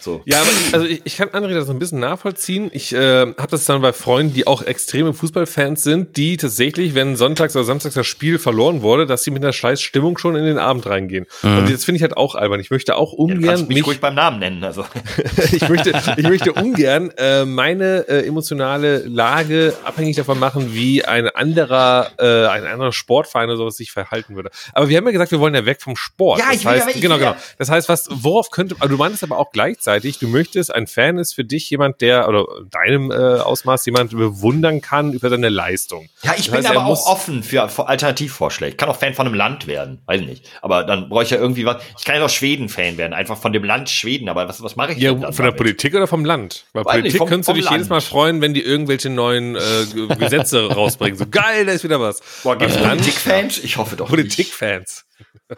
So. Ja, aber also ich, ich kann André das so ein bisschen nachvollziehen. Ich äh, habe das dann bei Freunden, die auch extreme Fußballfans sind, die tatsächlich, wenn sonntags oder samstags das Spiel verloren wurde, dass sie mit einer scheiß Stimmung schon in den Abend reingehen. Und das finde ich halt auch albern. Ich möchte auch Du ungern kannst mich mich, ruhig beim Namen nennen. Also. *laughs* ich möchte, ich möchte ungern äh, meine äh, emotionale Lage abhängig davon machen, wie ein anderer, äh, ein anderer Sportverein oder sowas sich verhalten würde. Aber wir haben ja gesagt, wir wollen ja weg vom Sport. Ja, das ich will ja heißt, weg, ich genau, will ja- genau. Das heißt, was, worauf könnte, also du meintest aber auch gleichzeitig, du möchtest, ein Fan ist für dich jemand, der, oder deinem äh, Ausmaß jemand bewundern kann über seine Leistung. Ja, ich Das bin heißt, er aber auch offen für, für Alternativvorschläge. Ich kann auch Fan von einem Land werden, weiß nicht. Aber dann brauche ich ja irgendwie was. Ich kann ja auch Schweden-Fan werden, einfach von dem Land Schweden. Aber was, was mache ich Ja, denn von der damit? Politik oder vom Land? Weil Weiß Politik vom- könntest du dich Land. jedes Mal freuen, wenn die irgendwelche neuen äh, Gesetze *laughs* rausbringen. So geil, da ist wieder was. Boah, gibt's Politikfans? Ich hoffe doch nicht. Politikfans. *laughs*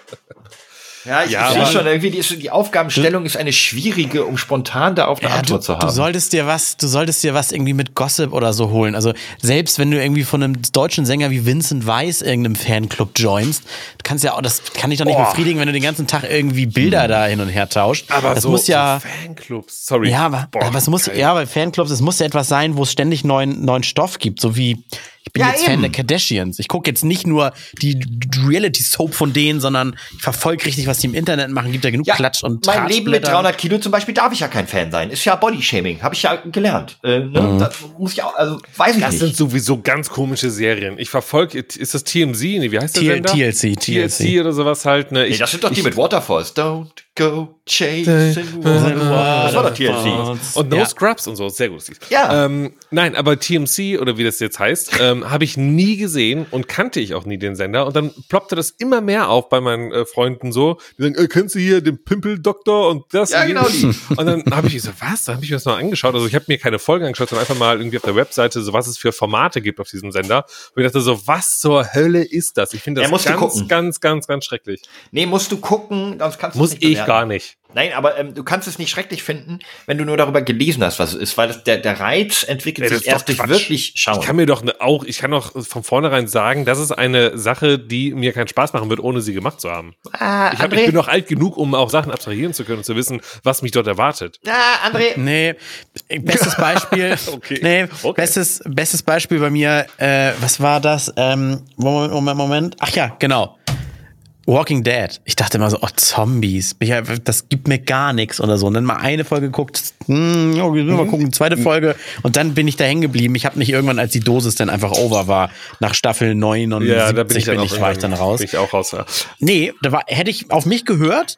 Ja, ich Ja, schon, irgendwie die, die Aufgabenstellung ist eine schwierige, um spontan da auf eine Ja, du, Antwort zu haben. du solltest dir was, du solltest dir was irgendwie mit Gossip oder so holen. Also selbst wenn du irgendwie von einem deutschen Sänger wie Vincent Weiss irgendeinem Fanclub joinst, du kannst ja auch, das kann ich doch nicht Boah. befriedigen, wenn du den ganzen Tag irgendwie Bilder da hin und her tauscht. Aber das so, muss ja, so Fanclubs, sorry. ja, aber, Boah, aber es muss, geil. ja, bei Fanclubs, es muss ja etwas sein, wo es ständig neuen, neuen Stoff gibt, so wie ich bin Ja, jetzt Fan eben. der Kardashians. Ich gucke jetzt nicht nur die Reality-Soap von denen, sondern ich verfolge richtig, was die im Internet machen. Gibt ja genug ja, Klatsch und mein Leben mit Tratschblätter. 300 Kilo zum Beispiel darf ich ja kein Fan sein. Ist ja Bodyshaming, habe ich ja gelernt. Äh, ne? Das muss ich auch, also weiß ich Das nicht. sind sowieso ganz komische Serien. Ich verfolge, ist das TMZ? Nee, wie heißt der Sender? TLC, TLC oder sowas halt. Ne? nee, Ich, das sind doch die ich, mit Waterfalls. Don't go chasing waterfalls. Das war doch TLC. Und No Ja. Scrubs und so, sehr gut. Ja. Ähm, nein, aber TMC oder wie das jetzt heißt, ähm, habe ich nie gesehen und kannte ich auch nie den Sender. Und dann ploppte das immer mehr auf bei meinen äh, Freunden so. Die sagen, äh, kennst du hier den Pimpeldoktor und das? Ja, und genau jenes? Und dann habe ich so, was? Da habe ich mir das noch angeschaut. Also ich habe mir keine Folgen angeschaut, sondern einfach mal irgendwie auf der Webseite, so was es für Formate gibt auf diesem Sender. Und ich dachte so, was zur Hölle ist das? Ich finde Ja, das du ganz, ganz, ganz, ganz schrecklich. Nee, musst du gucken, sonst kannst du Muss nicht ich gar nicht. Nein, aber ähm, du kannst es nicht schrecklich finden, wenn du nur darüber gelesen hast, was es ist, weil das, der, der Reiz entwickelt das sich ist doch erst durch Quatsch. wirklich Schauen. Ich kann mir doch ne, auch, ich kann auch von vornherein sagen, das ist eine Sache, die mir keinen Spaß machen wird, ohne sie gemacht zu haben. ah, Ich, hab, ich bin noch alt genug, um auch Sachen abstrahieren zu können und zu wissen, was mich dort erwartet. ah, André, Nee, bestes Beispiel. *laughs* Okay. Nee, Okay. bestes, bestes Beispiel bei mir, äh, was war das? Ähm, Moment, Moment, Moment. Ach ja, genau. Walking Dead. Ich dachte immer so, oh, Zombies. Das gibt mir gar nichts oder so. Und dann mal eine Folge geguckt, hm, ja, wir Mhm. mal gucken, zweite Folge. Und dann bin ich da hängen geblieben. Ich habe nicht irgendwann, als die Dosis dann einfach over war, nach Staffel 9 und Ja, da bin ich dann bin ich, war ich dann raus. Bin ich auch raus. Ja. Nee, da war, hätte ich auf mich gehört,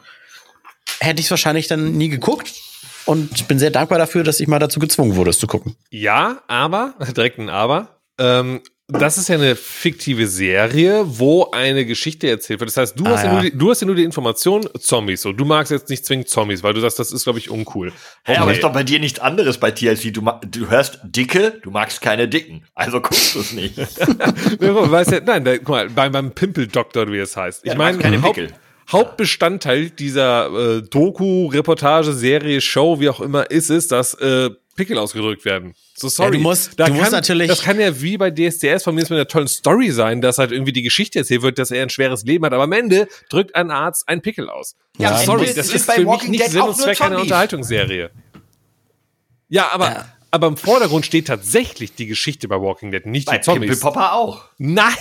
hätte ich es wahrscheinlich dann nie geguckt. Und ich bin sehr dankbar dafür, dass ich mal dazu gezwungen wurde, es zu gucken. Ja, aber, *laughs* direkt ein Aber. Ähm, das ist ja eine fiktive Serie, wo eine Geschichte erzählt wird. Das heißt, du, Ah, hast, ja. nur die, du hast ja nur die Information Zombies. So, du magst jetzt nicht zwingend Zombies, weil du sagst, das ist, glaube ich, uncool. Hä, aber Okay. ist doch bei dir nichts anderes bei TLC. Du, du hörst Dicke, du magst keine Dicken. Also guckst *laughs* du es nicht. Weißt ja, nein, da, guck mal, beim, beim Pimpeldoktor, wie es heißt. Ich Ja, du meine, keine Haupt, Pickel. Hauptbestandteil dieser äh, Doku, Reportage, Serie, Show, wie auch immer, ist es, dass äh, Pickel ausgedrückt werden. So sorry. Ja, du musst- da du musst kann, natürlich- Das kann ja wie bei DSDS von mir mit einer tollen Story sein, dass halt irgendwie die Geschichte erzählt wird, dass er ein schweres Leben hat. Aber am Ende drückt ein Arzt einen Pickel aus. Ja, am sorry, das ist bei für mich Walking nicht Dead Sinn auch und nur Zweck einer. Unterhaltungsserie. Ja, aber, aber im Vordergrund steht tatsächlich die Geschichte bei Walking Dead, nicht Bei die Zombies. Pimpelpopper auch. Nein!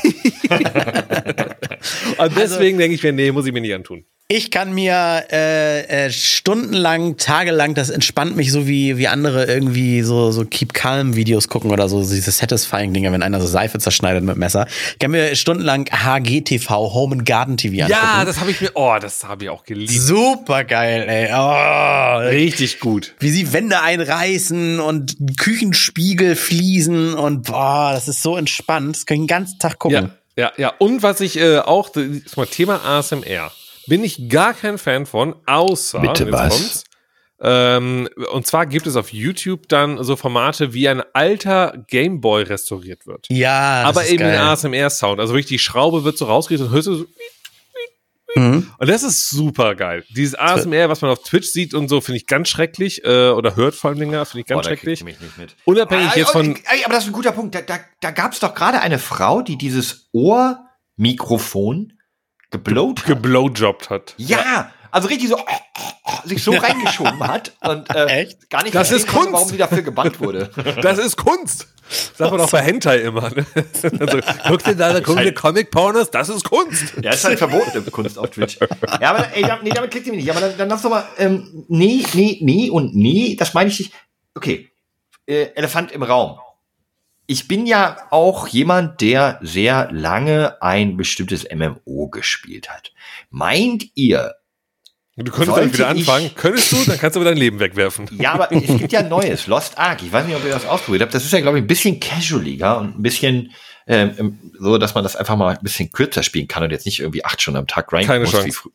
*laughs* Und deswegen denke ich mir, nee, muss ich mir nicht antun. Ich kann mir äh, äh, stundenlang, tagelang, das entspannt mich so wie, wie andere irgendwie so, so Keep Calm Videos gucken oder so, diese Satisfying Dinger, wenn einer so Seife zerschneidet mit Messer. Ich kann mir stundenlang HGTV, Home and Garden TV angucken. Ja, das habe ich mir, oh, das habe ich auch geliebt. Super geil, ey. Oh, Richtig gut. wie sie Wände einreißen und Küchenspiegel fließen und boah, das ist so entspannt. Das kann ich den ganzen Tag gucken. Ja, ja, ja. Und was ich äh, auch, das ist mal Thema ASMR, bin ich gar kein Fan von, außer, Bitte jetzt was? kommt's, ähm, und zwar gibt es auf YouTube dann so Formate, wie ein alter Gameboy restauriert wird. Ja, das aber ist eben geil. in ASMR-Sound. Also wirklich, die Schraube wird so rausgerichtet und hörst du so. Mhm. Und das ist super geil. Dieses ASMR, was man auf Twitch sieht und so, finde ich ganz schrecklich. Äh, oder hört vor allem länger, finde ich ganz Boah, schrecklich. mich nicht mit. Unabhängig Ah, jetzt oh, von. ey, Aber das ist ein guter Punkt. Da, da, da gab es doch gerade eine Frau, die dieses Ohrmikrofon geblowt geblowjobbt hat. ja, also richtig so sich so reingeschoben hat und äh, Echt? gar nicht Das ist Kunst. warum sie dafür gebannt wurde. *laughs* Das ist Kunst. Sagt man doch bei Hentai immer. Ne? *laughs* Also, guck dir da, guck dir Comic-Pornos, das ist Kunst. Ja, ist halt verbotene Kunst auf Twitch. Ja, aber ey, da- nee, damit klickt ihr mich nicht. Aber dann, dann lass doch mal, ähm, nee, nee, nee und nee, das meine ich nicht. Okay, äh, Elefant im Raum. Ich bin ja auch jemand, der sehr lange ein bestimmtes MMO gespielt hat. Meint ihr, Du könntest dann wieder anfangen. Könntest du, dann kannst du aber dein Leben wegwerfen. Ja, aber es *laughs* gibt ja ein neues, Lost Ark. Ich weiß nicht, ob ihr das ausprobiert habt. Das ist ja, glaube ich, ein bisschen casualiger und ein bisschen ähm, so, dass man das einfach mal ein bisschen kürzer spielen kann und jetzt nicht irgendwie acht Stunden am Tag rein Keine muss. Chance.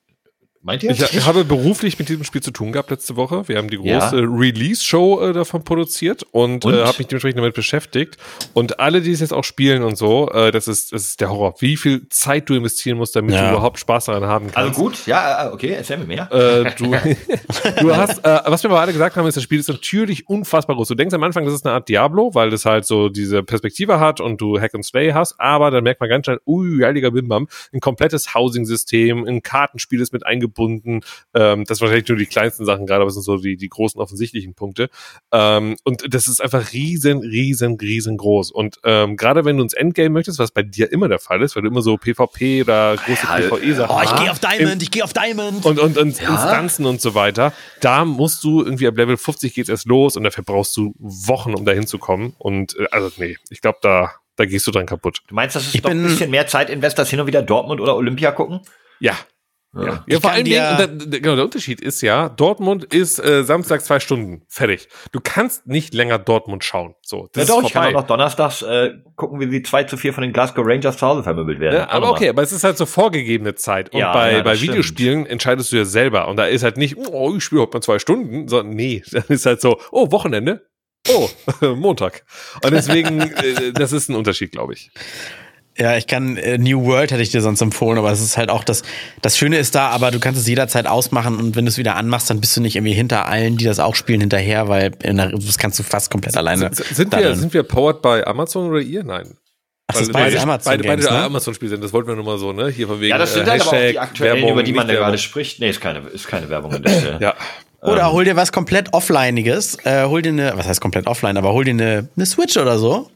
Meint ihr? Ich, ich habe beruflich mit diesem Spiel zu tun gehabt letzte Woche. Wir haben die große Ja. Release-Show äh, davon produziert und, Und? Äh, habe mich dementsprechend damit beschäftigt. Und alle, die es jetzt auch spielen und so, äh, das, ist, das ist der Horror. Wie viel Zeit du investieren musst, damit Ja. du überhaupt Spaß daran haben kannst. also gut, ja, äh, okay, erzähl mir mehr. Äh, du, *laughs* du hast, äh, was wir aber alle gesagt haben, ist, das Spiel ist natürlich unfassbar groß. Du denkst am Anfang, das ist eine Art Diablo, weil das halt so diese Perspektive hat und du Hack and Slay hast, aber dann merkt man ganz schnell, ui, heiliger Bimbam, ein komplettes Housing-System, ein Kartenspiel ist mit eingebunden. Ähm, das sind wahrscheinlich nur die kleinsten Sachen gerade, aber das sind so die, die großen offensichtlichen Punkte. Ähm, und das ist einfach riesen, riesen, riesengroß. Und ähm, gerade wenn du ins Endgame möchtest, was bei dir immer der Fall ist, weil du immer so PvP oder große Ja, PvE-Sachen Oh, ich gehe auf Diamond, ich gehe auf Diamond. und, und, und Instanzen und so weiter. Da musst du irgendwie ab Level 50 geht's erst los und dafür brauchst du Wochen, um da hinzukommen. Und äh, also nee, ich glaube, da, da gehst du dran kaputt. Du meinst, das ist Ich doch ein bisschen mehr Zeit invest, als hin und wieder Dortmund oder Olympia gucken? Ja. Ja, ja vor allen Dingen, der, genau, der Unterschied ist ja, Dortmund ist äh, Samstag zwei Stunden, fertig. Du kannst nicht länger Dortmund schauen. So, das ja doch, ist ich kann auch noch donnerstags äh, gucken, wie sie 2 zu 4 von den Glasgow Rangers zu Hause vermöbelt werden. Ja, aber okay, aber es ist halt so vorgegebene Zeit. Und Ja, bei, ja, bei stimmt. Videospielen entscheidest du ja selber. Und da ist halt nicht, oh, ich spiele heute mal zwei Stunden, sondern nee, *laughs* dann ist halt so, oh, Wochenende. Oh, *laughs* Montag. Und deswegen, äh, das ist ein Unterschied, glaube ich. Ja, ich kann, äh, New World hätte ich dir sonst empfohlen, aber es ist halt auch das, das Schöne ist da, aber du kannst es jederzeit ausmachen und wenn du es wieder anmachst, dann bist du nicht irgendwie hinter allen, die das auch spielen, hinterher, weil in der, das kannst du fast komplett alleine. S- Sind wir, sind wir powered bei Amazon oder ihr? Nein. Ach, das beides beide, Amazon beide, beide ne? Amazon-Spiele sind. Das wollten wir nur mal so, ne? Hier von wegen Ja, das sind äh, halt aber auch die aktuellen, Werbung, über die man da gerade spricht. Nee, ist keine, ist keine Werbung an der *clears throat* Stelle. Ja. Oder hol dir was komplett Offlineiges, äh, hol dir eine, was heißt komplett offline, aber hol dir eine, eine Switch oder so.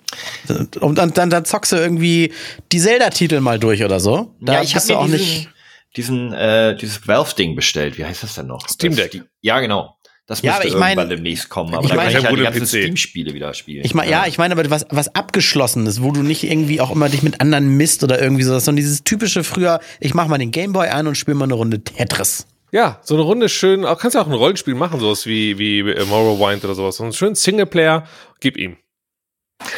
Und dann, dann, dann zockst du irgendwie die Zelda-Titel mal durch oder so. Da ja, ich habe bist du mir auch diesen, nicht. diesen äh, dieses Valve-Ding bestellt. Wie heißt das denn noch? Steam Deck. Das- Ja, genau. Das Ja, müsste aber ich mein- irgendwann demnächst kommen. Aber ich da mein- kann ich halt die ganzen. Steam-Spiele wieder spielen. Ich meine, ja, ich meine aber was, was abgeschlossenes, wo du nicht irgendwie auch immer dich mit anderen misst oder irgendwie sowas, sondern dieses typische früher, ich mach mal den Gameboy an und spiele mal eine Runde Tetris. Ja, so eine Runde schön, auch kannst du auch ein Rollenspiel machen, sowas wie, wie äh, Morrowind oder sowas. So einen schönen Singleplayer, gib ihm.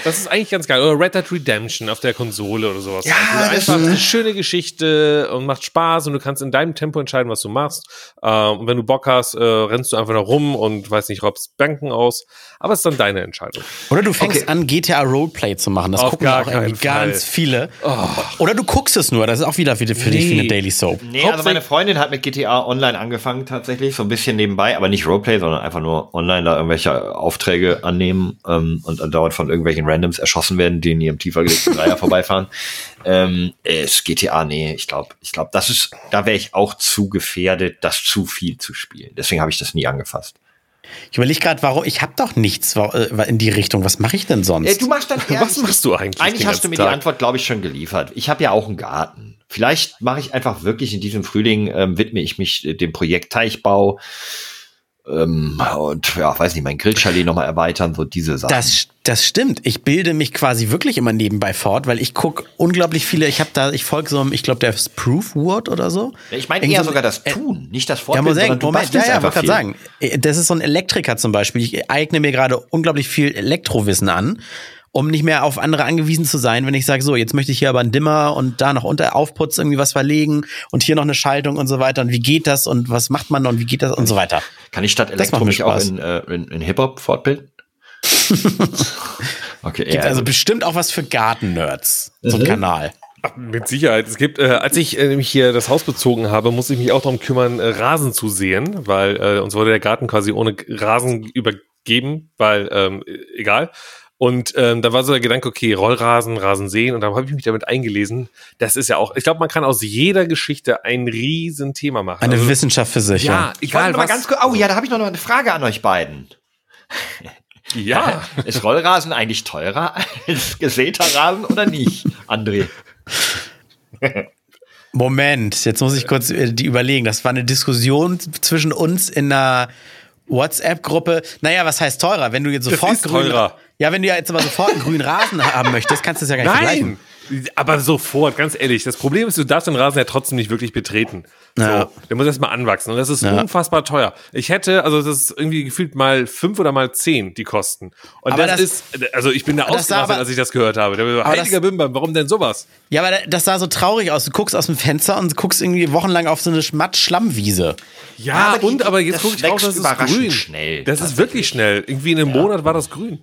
Das ist eigentlich ganz geil. Oder Red Dead Redemption auf der Konsole oder sowas. Ja, also einfach eine schöne Geschichte und macht Spaß und du kannst in deinem Tempo entscheiden, was du machst. Ähm, und wenn du Bock hast, äh, rennst du einfach da rum und weiß nicht, raubst Banken aus. Aber es ist dann deine Entscheidung. Oder du fängst Okay. an, GTA Roleplay zu machen. Das Auf gucken gar auch irgendwie ganz viele. Oder du guckst es nur, das ist auch wieder für, für dich wie eine Nee. Daily Soap. Nee, also meine Freundin hat mit GTA Online angefangen tatsächlich, so ein bisschen nebenbei, aber nicht Roleplay, sondern einfach nur online da irgendwelche Aufträge annehmen ähm, und dann dauernd von irgendwelchen Randoms erschossen werden, die in ihrem tiefer gelegten Dreier *laughs* vorbeifahren. Ähm, ist GTA, nee, ich glaube, ich glaube, das ist, da wäre ich auch zu gefährdet, das zu viel zu spielen. Deswegen habe ich das nie angefasst. Ich überlege gerade, warum, ich habe doch nichts äh, in die Richtung. Was mache ich denn sonst? Äh, du machst dann eher, *laughs* Was machst du eigentlich Eigentlich den hast du mir Tag? die Antwort, glaube ich, schon geliefert. Ich habe ja auch einen Garten. Vielleicht mache ich einfach wirklich in diesem Frühling, ähm, widme ich mich äh, dem Projekt Teichbau ähm, und ja, weiß nicht, mein Grillchalet nochmal erweitern, so diese Sachen. Das, das stimmt. Ich bilde mich quasi wirklich immer nebenbei fort, weil ich gucke unglaublich viele. Ich habe da, ich folge so einem, ich glaube, der ist Proof Word oder so. ich meine eher so- sogar das Tun, nicht das Ja, Fortbilden, muss sagen, Moment, ja, ja, einfach wollte gerade viel. sagen. Äh, Das ist so ein Elektriker zum Beispiel. Ich eigne mir gerade unglaublich viel Elektrowissen an, um nicht mehr auf andere angewiesen zu sein, wenn ich sage, so, jetzt möchte ich hier aber einen Dimmer und da noch unter Aufputz irgendwie was verlegen und hier noch eine Schaltung und so weiter. Und wie geht das und was macht man und wie geht das und so weiter. Kann ich statt Elektro mich auch in, äh, in, in Hip-Hop fortbilden? *laughs* okay, Gibt ja, also gut. bestimmt auch was für Garten-Nerds, so ein Kanal. Mit Sicherheit. Es gibt, äh, als ich äh, nämlich hier das Haus bezogen habe, musste ich mich auch darum kümmern, äh, Rasen zu sehen, weil äh, uns wurde der Garten quasi ohne Rasen übergeben, weil ähm, äh, egal. Und ähm, da war so der Gedanke, okay, Rollrasen, Rasen sehen, und dann habe ich mich damit eingelesen. Das ist ja auch, ich glaube, man kann aus jeder Geschichte ein riesen Thema machen. Eine Also, Wissenschaft für sich. ja, Ich wollte egal mal was. ganz kurz, oh ja, da habe ich noch eine Frage an euch beiden. Ja. *laughs* Ist Rollrasen eigentlich teurer als gesäter Rasen oder nicht, André? Moment, jetzt muss ich kurz äh, die überlegen. Das war eine Diskussion zwischen uns in einer WhatsApp-Gruppe. Naja, was heißt teurer? Wenn du jetzt sofort teurer. Ja, wenn du ja jetzt aber sofort einen grünen Rasen haben möchtest, kannst du es ja gar nicht Nein! vergleichen. Aber sofort, ganz ehrlich. Das Problem ist, du darfst den Rasen ja trotzdem nicht wirklich betreten. Ja. So, der muss erstmal anwachsen und das ist Ja. unfassbar teuer. Ich hätte, also das ist irgendwie gefühlt mal fünf oder mal zehn die Kosten. Und Aber das, das- ist, also ich bin da ausgerastet, aber- als ich das gehört habe. Der Aber Heiliger Bimbam, warum denn sowas? Ja, aber das sah so traurig aus. Du guckst aus dem Fenster und guckst irgendwie wochenlang auf so eine Matt-Schlammwiese. Ja, aber die- und aber jetzt das gucke ich wächst das ist grün. schnell, Das ist wirklich schnell. Irgendwie in einem Monat war das grün.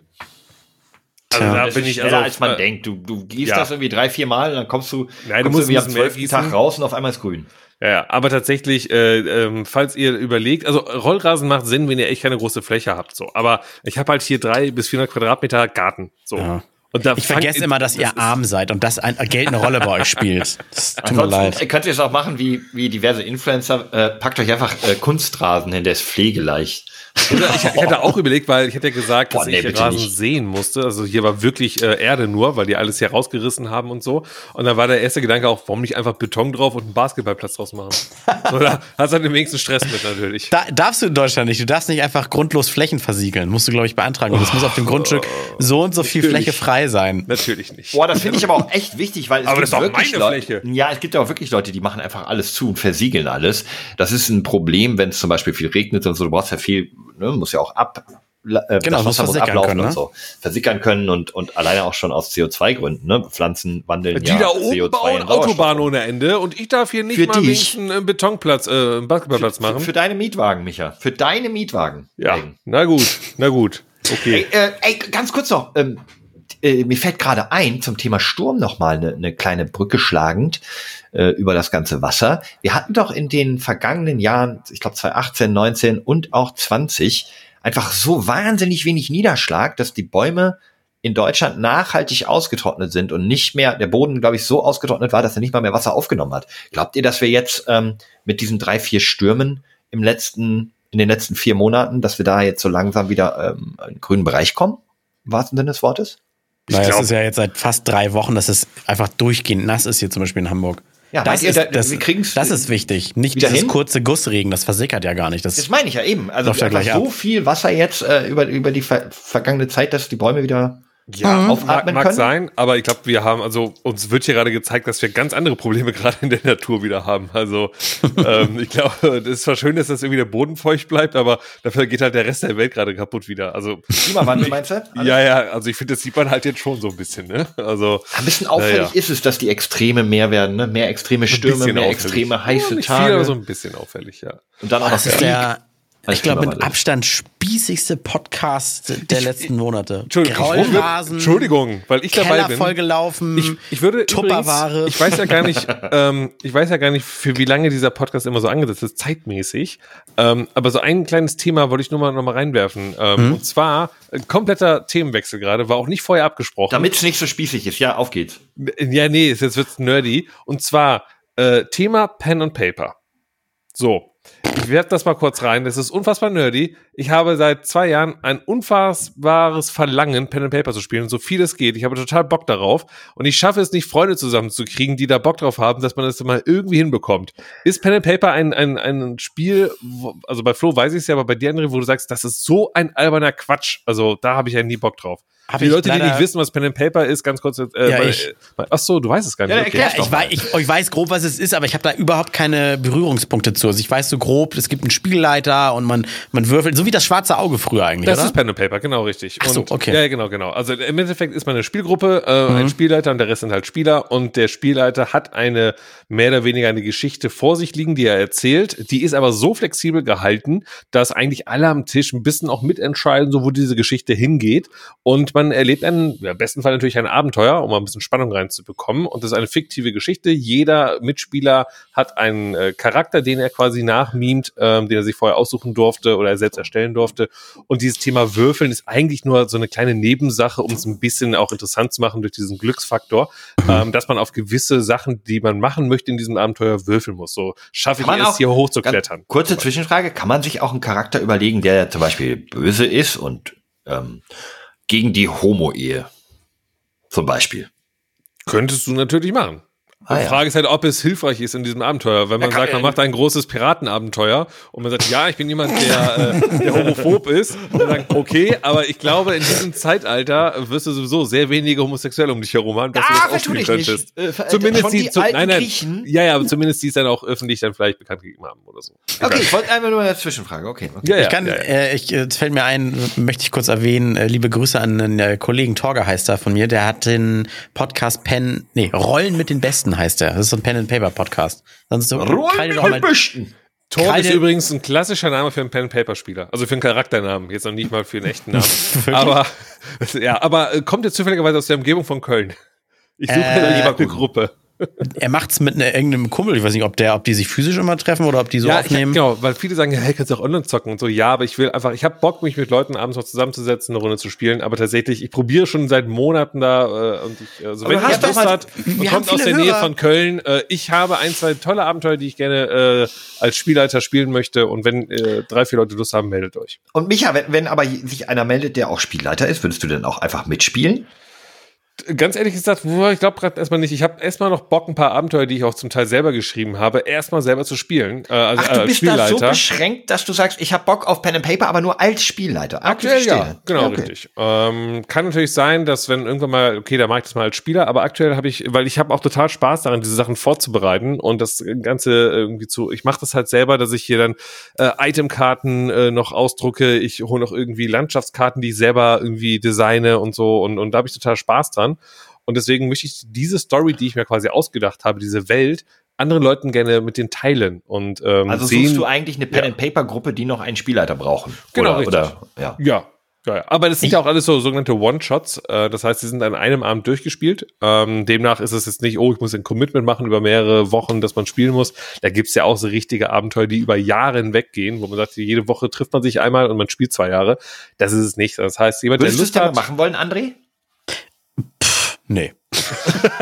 Also Tja. da Das bin ist ich schneller, also als man äh, denkt. Du, du gießt ja. das irgendwie drei, vier Mal und dann kommst du, Nein, du kommst musst irgendwie ein am zwölften. Tag raus und auf einmal ist grün. Ja, ja, aber tatsächlich, äh, ähm, falls ihr überlegt, also Rollrasen macht Sinn, wenn ihr echt keine große Fläche habt, so. Aber ich habe halt hier drei bis 400 Quadratmeter Garten, so. Ja. Und da Ich vergesse immer, dass ihr arm seid und das ein, Geld eine Rolle bei euch spielt. *laughs* Das tut mir leid. äh, könnt ihr es auch machen wie, wie diverse Influencer. Äh, packt euch einfach äh, Kunstrasen hin, der ist pflegeleicht. Ich, ich hatte auch überlegt, weil ich hätte ja gesagt, Boah, dass nee, ich Rasen nicht. sehen musste. Also hier war wirklich äh, Erde nur, weil die alles hier rausgerissen haben und so. Und dann war der erste Gedanke auch, warum nicht einfach Beton drauf und einen Basketballplatz draus machen? *laughs* Oder hast du den wenigsten Stress mit natürlich. Da, darfst du in Deutschland nicht. Du darfst nicht einfach grundlos Flächen versiegeln. Musst du, glaube ich, beantragen. Und es muss auf dem Grundstück so und so viel Natürlich. Fläche frei sein. Natürlich nicht. Boah, das finde ich aber auch echt wichtig, weil es Aber gibt das ist wirklich meine Leute, Fläche. Ja, es gibt ja auch wirklich Leute, die machen einfach alles zu und versiegeln alles. Das ist ein Problem, wenn es zum Beispiel viel regnet und so. Du brauchst ja viel, ne, muss ja auch ab, äh, Genau, das muss Wasser muss versickern ablaufen können, und ne? so. Versickern können und, und alleine auch schon aus CO2-Gründen, ne? Pflanzen wandeln Die ja da oben CO2 bauen in Sauerstoff. Autobahn ohne Ende und ich darf hier nicht Für mal dich. einen Betonplatz, äh, einen Basketballplatz machen. Für, für deine Mietwagen, Micha. Für deine Mietwagen. ja, Ey. na gut, na gut. Okay. Ey, äh, ey, ganz kurz noch. Ähm, äh, mir fällt gerade ein, zum Thema Sturm nochmal eine ne kleine Brücke schlagend äh, über das ganze Wasser. Wir hatten doch in den vergangenen Jahren, ich glaube 2018, 19 und auch 20, einfach so wahnsinnig wenig Niederschlag, dass die Bäume in Deutschland nachhaltig ausgetrocknet sind und nicht mehr, der Boden, glaube ich, so ausgetrocknet war, dass er nicht mal mehr Wasser aufgenommen hat. Glaubt ihr, dass wir jetzt ähm, mit diesen drei, vier Stürmen im letzten, in den letzten vier Monaten, dass wir da jetzt so langsam wieder ähm, in den grünen Bereich kommen? Im wahrsten Sinne des Wortes? Naja, glaub- es ist ja jetzt seit fast drei Wochen, dass es einfach durchgehend nass ist hier zum Beispiel in Hamburg. Ja, das, meint ihr, ist, da- das, das ist wichtig. Nicht dieses hin? kurze Gussregen, das versickert ja gar nicht. Das, Das meine ich ja eben. Also ja so ab. viel Wasser jetzt äh, über, über die ver vergangene Zeit, dass die Bäume wieder Ja, Mhm. mag, aufatmen mag können. sein, aber ich glaube, wir haben, also uns wird hier gerade gezeigt, dass wir ganz andere Probleme *laughs* gerade in der Natur wieder haben. Also ähm, ich glaube, das ist zwar schön, dass das irgendwie der Boden feucht bleibt, aber dafür geht halt der Rest der Welt gerade kaputt wieder. Also Klimawandel, meinst du? ja, ja, also ich finde, das sieht man halt jetzt schon so ein bisschen, ne? Also Ein bisschen auffällig Naja. ist es, dass die Extreme mehr werden, ne? Mehr extreme Stürme, mehr auffällig. extreme heiße ja, nicht Tage. Viel, aber so ein bisschen auffällig, ja. und dann auch das ist der, als ich glaube, mit. Abstand spießigste Podcast der letzten Monate. Entschuldigung, Rollrasen, Entschuldigung, weil ich dabei Keller bin. vollgelaufen, Ich, ich würde Tupperware. übrigens, ich weiß ja gar nicht, ähm, ich weiß ja gar nicht, für wie lange dieser Podcast immer so angesetzt ist, zeitmäßig. Ähm, aber so ein kleines Thema wollte ich nur mal noch mal reinwerfen. Ähm, Mhm. Und zwar ein kompletter Themenwechsel gerade, war auch nicht vorher abgesprochen. Damit es nicht so spießig ist. Ja, auf geht's. Ja, nee, jetzt wird's nerdy. Und zwar äh, Thema Pen und Paper. So, ich werde das mal kurz rein. Das ist unfassbar nerdy. Ich habe seit zwei Jahren ein unfassbares Verlangen, Pen and Paper zu spielen, so viel es geht. Ich habe total Bock darauf. Und ich schaffe es nicht, Freunde zusammenzukriegen, die da Bock drauf haben, dass man das mal irgendwie hinbekommt. Ist Pen and Paper ein, ein, ein Spiel, wo, also bei Flo weiß ich es ja, aber bei dir, André, wo du sagst, das ist so ein alberner Quatsch. Also da habe ich ja nie Bock drauf. Hab die Leute, die nicht wissen, was Pen and Paper ist, ganz kurz. Äh, Ja, bei, ich. bei, ach so, du weißt es gar nicht. Ja, okay. doch ich, weiß, ich, ich weiß grob, was es ist, aber ich habe da überhaupt keine Berührungspunkte zu. Also ich weiß so grob, es gibt einen Spielleiter und man, man würfelt, so wie das schwarze Auge früher eigentlich, Das oder? ist Pen and Paper, genau richtig. Ach so, und, okay. Ja, genau, genau. Also im Endeffekt ist man eine Spielgruppe, äh, ein Spielleiter und der Rest sind halt Spieler und der Spielleiter hat eine mehr oder weniger eine Geschichte vor sich liegen, die er erzählt. Die ist aber so flexibel gehalten, dass eigentlich alle am Tisch ein bisschen auch mitentscheiden, so wo diese Geschichte hingeht. Und man erlebt einen, ja, im besten Fall natürlich ein Abenteuer, um mal ein bisschen Spannung reinzubekommen. Und das ist eine fiktive Geschichte. Jeder Mitspieler hat einen äh, Charakter, den er quasi nachmimt, ähm, den er sich vorher aussuchen durfte oder er selbst erstellen durfte. Und dieses Thema Würfeln ist eigentlich nur so eine kleine Nebensache, um es ein bisschen auch interessant zu machen durch diesen Glücksfaktor, ähm, dass man auf gewisse Sachen, die man machen möchte in diesem Abenteuer, würfeln muss. So schaffe ich es, hier hochzuklettern. Kurze Zwischenfrage. Kann man sich auch einen Charakter überlegen, der zum Beispiel böse ist und ähm, gegen die Homo-Ehe? Zum Beispiel. Könntest du natürlich machen. Ah, Die ja. Frage ist halt, ob es hilfreich ist in diesem Abenteuer. Wenn man sagt, man macht ein großes Piratenabenteuer und man sagt, ja, ich bin jemand, der, äh, der homophob ist, dann sagt, okay, aber ich glaube, in diesem Zeitalter wirst du sowieso sehr wenige Homosexuelle um dich herum haben, dass Ah, du das auch dich nicht. könntest. Äh, zumindest die, die zu, alten nein, nein, Griechen? ja, ja, aber zumindest die es dann auch öffentlich dann vielleicht bekannt gegeben haben oder so. Okay, ich wollte einfach nur eine Zwischenfrage. Okay. okay. Ja, ja, Ich kann, ja, ja. Äh, ich, äh, es fällt mir ein, möchte ich kurz erwähnen, äh, liebe Grüße an den äh, Kollegen Torge heißt er von mir, der hat den Podcast Pen, nee, Rollen mit den Besten heißt er. Das ist so ein Pen and Paper Podcast. Sonst so, Büschen. Torb ist übrigens ein klassischer Name für einen Pen-Paper-Spieler. Also für einen Charakternamen. Jetzt noch nicht mal für einen echten Namen. *laughs* aber, ja, aber äh, kommt jetzt zufälligerweise aus der Umgebung von Köln. Ich suche Äh, eine Gruppe. Er macht's mit ne, irgendeinem Kumpel, ich weiß nicht, ob der, ob die sich physisch immer treffen oder ob die so ja, ich, aufnehmen. genau, weil viele sagen, ja, hey, kannst du auch online zocken und so. Ja, aber ich will einfach, ich habe Bock, mich mit Leuten abends noch zusammenzusetzen, eine Runde zu spielen. Aber tatsächlich, ich probiere schon seit Monaten da äh, und ich, also Aber wenn ihr Lust hat und kommt aus der Nähe Hörer. von Köln, äh, ich habe ein, zwei tolle Abenteuer, die ich gerne äh, als Spielleiter spielen möchte. Und wenn äh, drei, vier Leute Lust haben, meldet euch. Und Micha, wenn, wenn aber sich einer meldet, der auch Spielleiter ist, würdest du denn auch einfach mitspielen? Ganz ehrlich gesagt, ich glaube gerade erstmal nicht. Ich habe erstmal noch Bock, ein paar Abenteuer, die ich auch zum Teil selber geschrieben habe, erstmal selber zu spielen. Äh, also, Ach, du als bist da so beschränkt, dass du sagst, ich habe Bock auf Pen and Paper, aber nur als Spielleiter. Ah, Aktuell ja, genau, Okay. richtig. Ähm, kann natürlich sein, dass wenn irgendwann mal, okay, da mache ich das mal als Spieler, aber aktuell habe ich, weil ich habe auch total Spaß daran, diese Sachen vorzubereiten und das Ganze irgendwie zu, ich mache das halt selber, dass ich hier dann äh, Itemkarten äh, noch ausdrucke, ich hole noch irgendwie Landschaftskarten, die ich selber irgendwie designe und so und, und da habe ich total Spaß dran. Und deswegen möchte ich diese Story, die ich mir quasi ausgedacht habe, diese Welt, anderen Leuten gerne mit den teilen und ähm, Also sehen, suchst du eigentlich eine Pen Ja. and Paper Gruppe, die noch einen Spielleiter brauchen? Genau, oder, richtig. oder ja. Ja. Ja, aber das sind ja auch alles so sogenannte One-Shots. Äh, das heißt, sie sind an einem Abend durchgespielt. Ähm, demnach ist es jetzt nicht, oh, ich muss ein Commitment machen über mehrere Wochen, dass man spielen muss. Da gibt's ja auch so richtige Abenteuer, die über Jahre hinweg gehen, wo man sagt, jede Woche trifft man sich einmal und man spielt zwei Jahre. Das ist es nicht. Das heißt, jemand, Würdest du der es Lust hat, machen wollen, André? Nee. *laughs*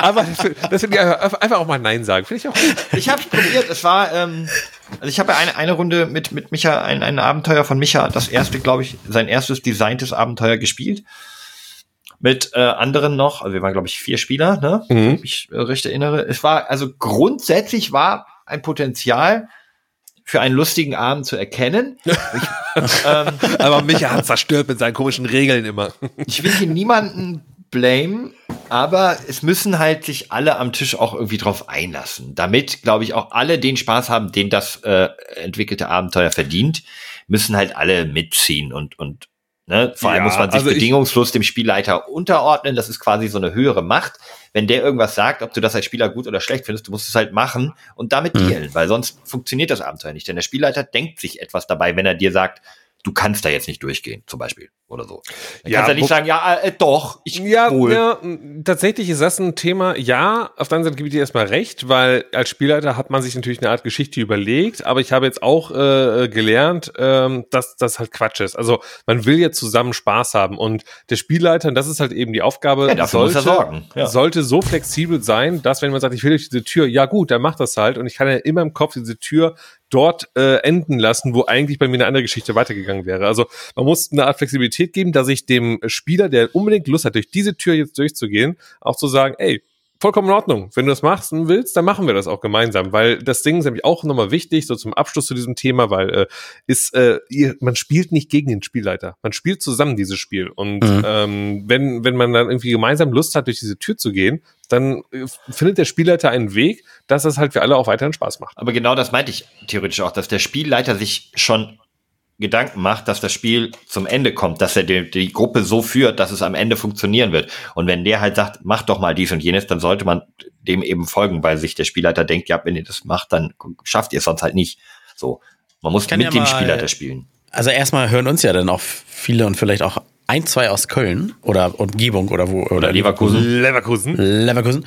aber das, ich einfach auch mal Nein sagen. Finde ich auch. gut. Ich habe es probiert. Es war, ähm, also ich habe ja eine, eine Runde mit, mit Micha, ein, ein Abenteuer von Micha, das erste, glaube ich, sein erstes designtes Abenteuer gespielt. Mit äh, anderen noch, also wir waren, glaube ich, vier Spieler, ne? Mhm. Wenn ich mich äh, recht erinnere. Es war, also grundsätzlich war ein Potenzial für einen lustigen Abend zu erkennen. *laughs* Ich, ähm, Aber Micha hat zerstört mit seinen komischen Regeln immer. ich will hier niemanden blame, aber es müssen halt sich alle am Tisch auch irgendwie drauf einlassen. Damit, glaube ich, auch alle den Spaß haben, den das äh, entwickelte Abenteuer verdient, müssen halt alle mitziehen und, und ne, vor allem Ja, muss man sich also bedingungslos dem Spielleiter unterordnen. Das ist quasi so eine höhere Macht. Wenn der irgendwas sagt, ob du das als Spieler gut oder schlecht findest, du musst es halt machen und damit Mhm. dealen, weil sonst funktioniert das Abenteuer nicht. Denn der Spielleiter denkt sich etwas dabei, wenn er dir sagt, du kannst da jetzt nicht durchgehen, zum Beispiel, oder so. Dann Ja, kannst du nicht sagen, ja, äh, doch, ich Ja, wohl. ja, tatsächlich ist das ein Thema. Ja, auf der anderen Seite gebe ich dir erstmal recht, weil als Spielleiter hat man sich natürlich eine Art Geschichte überlegt, aber ich habe jetzt auch äh, gelernt, ähm, dass das halt Quatsch ist. Also man will jetzt zusammen Spaß haben und der Spielleiter, und das ist halt eben die Aufgabe, Ja, er sorgen, ja. sollte so flexibel sein, dass wenn man sagt, ich will durch diese Tür, ja gut, dann macht das halt und ich kann ja immer im Kopf diese Tür dort äh, enden lassen, wo eigentlich bei mir eine andere Geschichte weitergegangen wäre. Also man muss eine Art Flexibilität geben, dass ich dem Spieler, der unbedingt Lust hat, durch diese Tür jetzt durchzugehen, auch zu sagen, ey, vollkommen in Ordnung. Wenn du das machst und willst, dann machen wir das auch gemeinsam, weil das Ding ist nämlich auch nochmal wichtig, so zum Abschluss zu diesem Thema, weil äh, ist, äh, ihr, man spielt nicht gegen den Spielleiter, man spielt zusammen dieses Spiel und Mhm. ähm, wenn wenn man dann irgendwie gemeinsam Lust hat, durch diese Tür zu gehen, dann äh, findet der Spielleiter einen Weg, dass das halt für alle auch weiterhin Spaß macht. Aber genau das meinte ich theoretisch auch, dass der Spielleiter sich schon Gedanken macht, dass das Spiel zum Ende kommt, dass er die, die Gruppe so führt, dass es am Ende funktionieren wird. Und wenn der halt sagt, mach doch mal dies und jenes, dann sollte man dem eben folgen, weil sich der Spielleiter denkt, ja, wenn ihr das macht, dann schafft ihr es sonst halt nicht. So. Man muss mit ja dem mal- Spielleiter spielen. Also erstmal hören uns ja dann auch viele und vielleicht auch ein, zwei aus Köln oder Umgebung oder wo oder Leverkusen. Leverkusen. Leverkusen.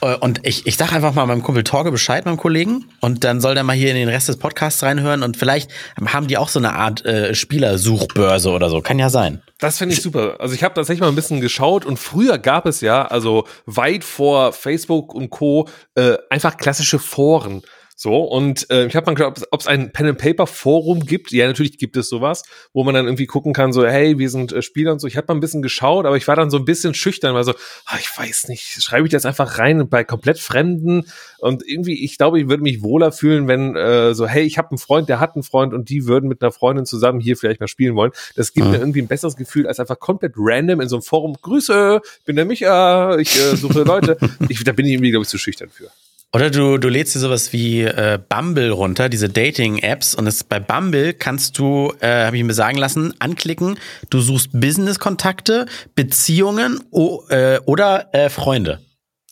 Äh, Und ich, ich sag einfach mal meinem Kumpel Torge Bescheid, meinem Kollegen, und dann soll der mal hier in den Rest des Podcasts reinhören und vielleicht haben die auch so eine Art äh, Spielersuchbörse oder so. Kann ja sein. Das finde ich super. Also ich habe tatsächlich mal ein bisschen geschaut und früher gab es ja, also weit vor Facebook und Co., äh, einfach klassische Foren. So, und äh, ich habe mal gedacht, ob es ein Pen and Paper Forum gibt. Ja, natürlich gibt es sowas, wo man dann irgendwie gucken kann, so, hey, wir sind äh, Spieler und so. Ich habe mal ein bisschen geschaut, aber ich war dann so ein bisschen schüchtern, weil so, ah, ich weiß nicht, schreibe ich das einfach rein bei komplett Fremden und irgendwie, ich glaube, ich würde mich wohler fühlen, wenn äh, so, hey, ich habe einen Freund, der hat einen Freund und die würden mit einer Freundin zusammen hier vielleicht mal spielen wollen. Das gibt Mhm. mir irgendwie ein besseres Gefühl, als einfach komplett random in so einem Forum, Grüße, bin der Micha, ich äh, suche Leute. *laughs* Ich, da bin ich irgendwie, glaube ich, zu schüchtern für. Oder du, du lädst dir sowas wie äh, Bumble runter, diese Dating-Apps. Und es, bei Bumble kannst du, äh, habe ich mir sagen lassen, anklicken, du suchst Business-Kontakte, Beziehungen o, äh, oder äh, Freunde.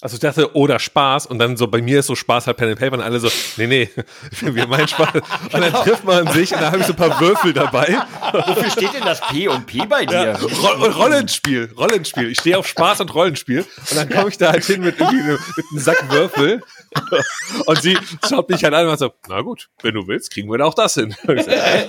Also ich dachte, oder Spaß und dann so bei mir ist so Spaß halt Pen and Paper und alle so, nee, nee, *laughs* wir meinen Spaß. Und dann trifft man sich und da habe ich so ein paar Würfel dabei. Wofür steht denn das P und P bei dir? Ja, Ro Rollenspiel, Rollenspiel. Ich stehe auf Spaß und Rollenspiel und dann komme ich da halt hin mit irgendwie mit einem Sack Würfel *laughs* und sie schaut mich halt an und macht so, na gut, wenn du willst, kriegen wir da auch das hin. *laughs* Äh,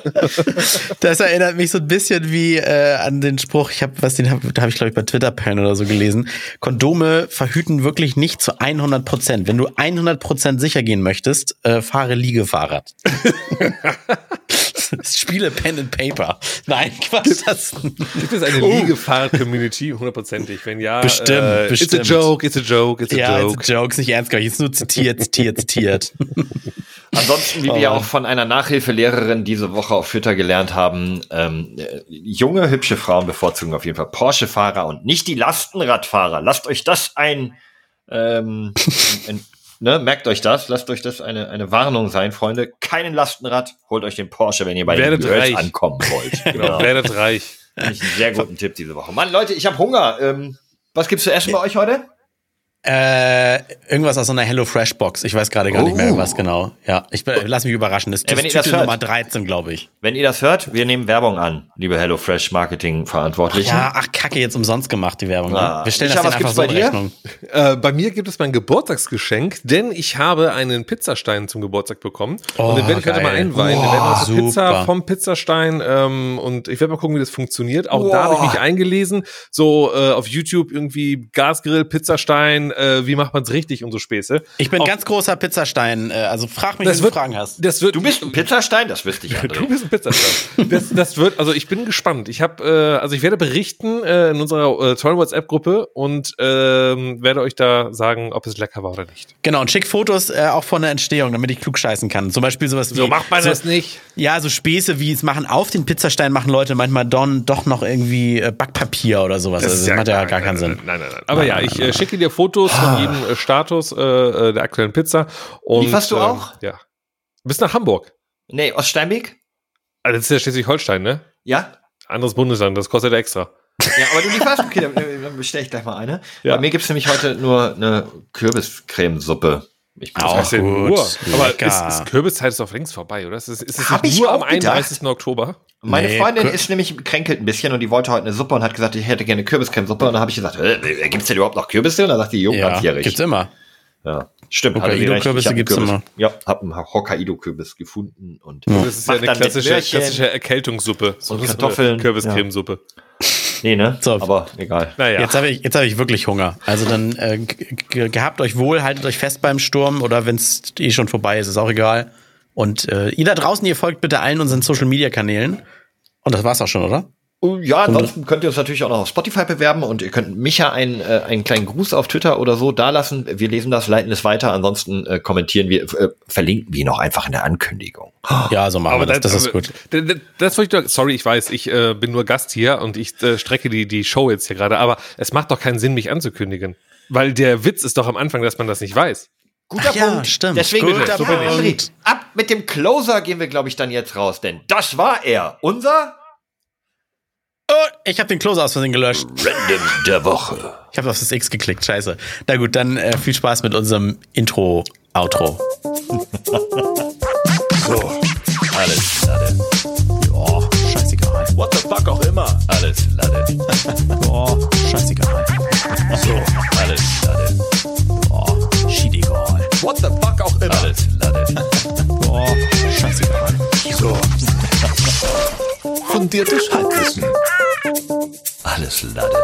Das erinnert mich so ein bisschen wie äh, an den Spruch, ich habe, was den hab, da habe ich glaube ich bei Twitter Pen oder so gelesen. Kondome verhüten wirklich nicht zu 100 Prozent. Wenn du 100 Prozent sicher gehen möchtest, äh, fahre Liegefahrrad. *laughs* *laughs* Spiele Pen and Paper. Nein, Quatsch. Das, Gibt es eine Liegefahrt-Community? Hundertprozentig. Wenn ja, Bestimmt, äh, bestimmt. It's a joke, it's a joke, it's a ja, joke. it's Jokes nicht ernst gemeint. Jetzt nur zitiert, zitiert, zitiert. *laughs* Ansonsten, wie wir ja auch von einer Nachhilfelehrerin diese Woche auf Twitter gelernt haben, ähm, äh, junge, hübsche Frauen bevorzugen auf jeden Fall Porsche-Fahrer und nicht die Lastenradfahrer. Lasst euch das ein, ähm, *laughs* ein ne, merkt euch das, lasst euch das eine, eine Warnung sein, Freunde. Keinen Lastenrad, holt euch den Porsche, wenn ihr bei Werdet den Girls reich. ankommen wollt. *laughs* Genau, werdet reich. Finde ich einen sehr guten Tipp diese Woche. Mann, Leute, ich habe Hunger. Ähm, was gibt's zu essen bei euch heute? Äh, irgendwas aus so einer Hello Fresh Box. Ich weiß gerade gar nicht mehr, Oh. was genau. Ja, ich lass mich überraschen. Das, Ey, ist ihr das Titel hört. Nummer 13, glaube ich. Wenn ihr das hört, wir nehmen Werbung an, liebe HelloFresh Marketing Verantwortlichen. Ja, ach Kacke, jetzt umsonst gemacht die Werbung. Ne? Ah. Wir stellen Micha, das denen einfach so bei in dir? Rechnung. Äh, bei mir gibt es mein Geburtstagsgeschenk, denn ich habe einen Pizzastein zum Geburtstag bekommen. Oh, und den werde ich heute mal einweihen. Oh, wir werden also super. Pizza vom Pizzastein ähm, und ich werde mal gucken, wie das funktioniert. Auch da habe ich mich eingelesen. So äh, auf YouTube irgendwie Gasgrill, Pizzastein, äh, wie macht man es richtig und so Späße. Ich bin Auch- ganz großer Pizzastein. Äh, also frag mich, Das wenn du Fragen hast. Das wird, Du bist ein Pizzastein? Das wüsste ich, *laughs* Du André. bist ein Pizzastein. Das, das wird, also ich bin gespannt. Ich habe, äh, also ich werde berichten äh, in unserer äh, tollen WhatsApp-Gruppe und ähm, werde euch da sagen, ob es lecker war oder nicht. Genau, und schick Fotos äh, auch von der Entstehung, damit ich klug scheißen kann. Zum Beispiel sowas wie. So macht man so, das nicht. Ja, so Späße wie es machen auf den Pizzastein machen Leute manchmal don, doch noch irgendwie äh, Backpapier oder sowas. also, das macht ja gar keinen Sinn. Nein, nein, nein. Aber ja, ich äh, schicke dir Fotos von jedem äh, Status äh, äh, der aktuellen Pizza. Und, Lieferst du ähm, auch? Ja. Bis nach Hamburg. Nee, aus Steinbeck? Also das ist ja Schleswig-Holstein, ne? Ja? Anderes Bundesland, das kostet extra. Ja, aber du lieferst? Okay, dann, dann bestelle ich gleich mal eine. Ja. Bei mir gibt's nämlich heute nur eine Kürbiscremesuppe. Ich bin Auch ja gut, nur. Aber ist, ist Kürbiszeit ist doch längst vorbei, oder? Ist es, ist es Hab nicht ich nur am gedacht. 31. Oktober? Meine Nee, Freundin Kür- ist nämlich kränkelt ein bisschen und die wollte heute eine Suppe und hat gesagt, ich hätte gerne Kürbiscremesuppe. Und dann habe ich gesagt, äh, gibt's denn überhaupt noch Kürbisse? Und dann sagt die, jo, Ja, ganzjährig. gibt's immer. Ja, stimmt. Hokkaido-Kürbisse gibt's Kürbis- immer. Ja, hab einen Hokkaido-Kürbis gefunden und Das ist ja eine klassische, klassische Erkältungssuppe. So Und eine Kartoffeln, Kürbiscremesuppe. Nee, ne? So. Aber egal. Naja. Jetzt habe ich, jetzt hab ich wirklich Hunger. Also dann äh, gehabt euch wohl, haltet euch fest beim Sturm oder wenn es eh schon vorbei ist, ist auch egal. Und äh, ihr da draußen, ihr folgt bitte allen unseren Social Media Kanälen. Und das war's auch schon, oder? Oh, Ja, ansonsten könnt ihr uns natürlich auch noch auf Spotify bewerben und ihr könnt Micha einen, äh, einen kleinen Gruß auf Twitter oder so dalassen. Wir lesen das, leiten es weiter. Ansonsten äh, kommentieren wir, äh, verlinken wir ihn auch einfach in der Ankündigung. Ja, so machen wir das. Das ist aber- gut. d- d- Das wollte ich doch, sorry, ich weiß, ich äh, bin nur Gast hier und ich äh, strecke die, die Show jetzt hier gerade, aber es macht doch keinen Sinn, mich anzukündigen. Weil der Witz ist doch am Anfang, dass man das nicht weiß. Guter Ach ja, Punkt. stimmt. Deswegen, Guter Punkt. André, ab mit dem Closer gehen wir, glaube ich, dann jetzt raus, denn das war er. Unser Oh, ich habe den Closer aus Versehen gelöscht. Random der Woche. Ich habe auf das X geklickt. Scheiße. Na gut, dann äh, viel Spaß mit unserem Intro, Outro. *laughs* So, alles Lade. Oh, scheißegal. What the fuck auch immer. Alles Lade. *laughs* Oh, scheißegal. So, alles Lade. Oh, schiedegal. What the fuck auch immer. Alles Lade. Oh, scheißegal. Fundiertes Halbwissen. Alles Lade.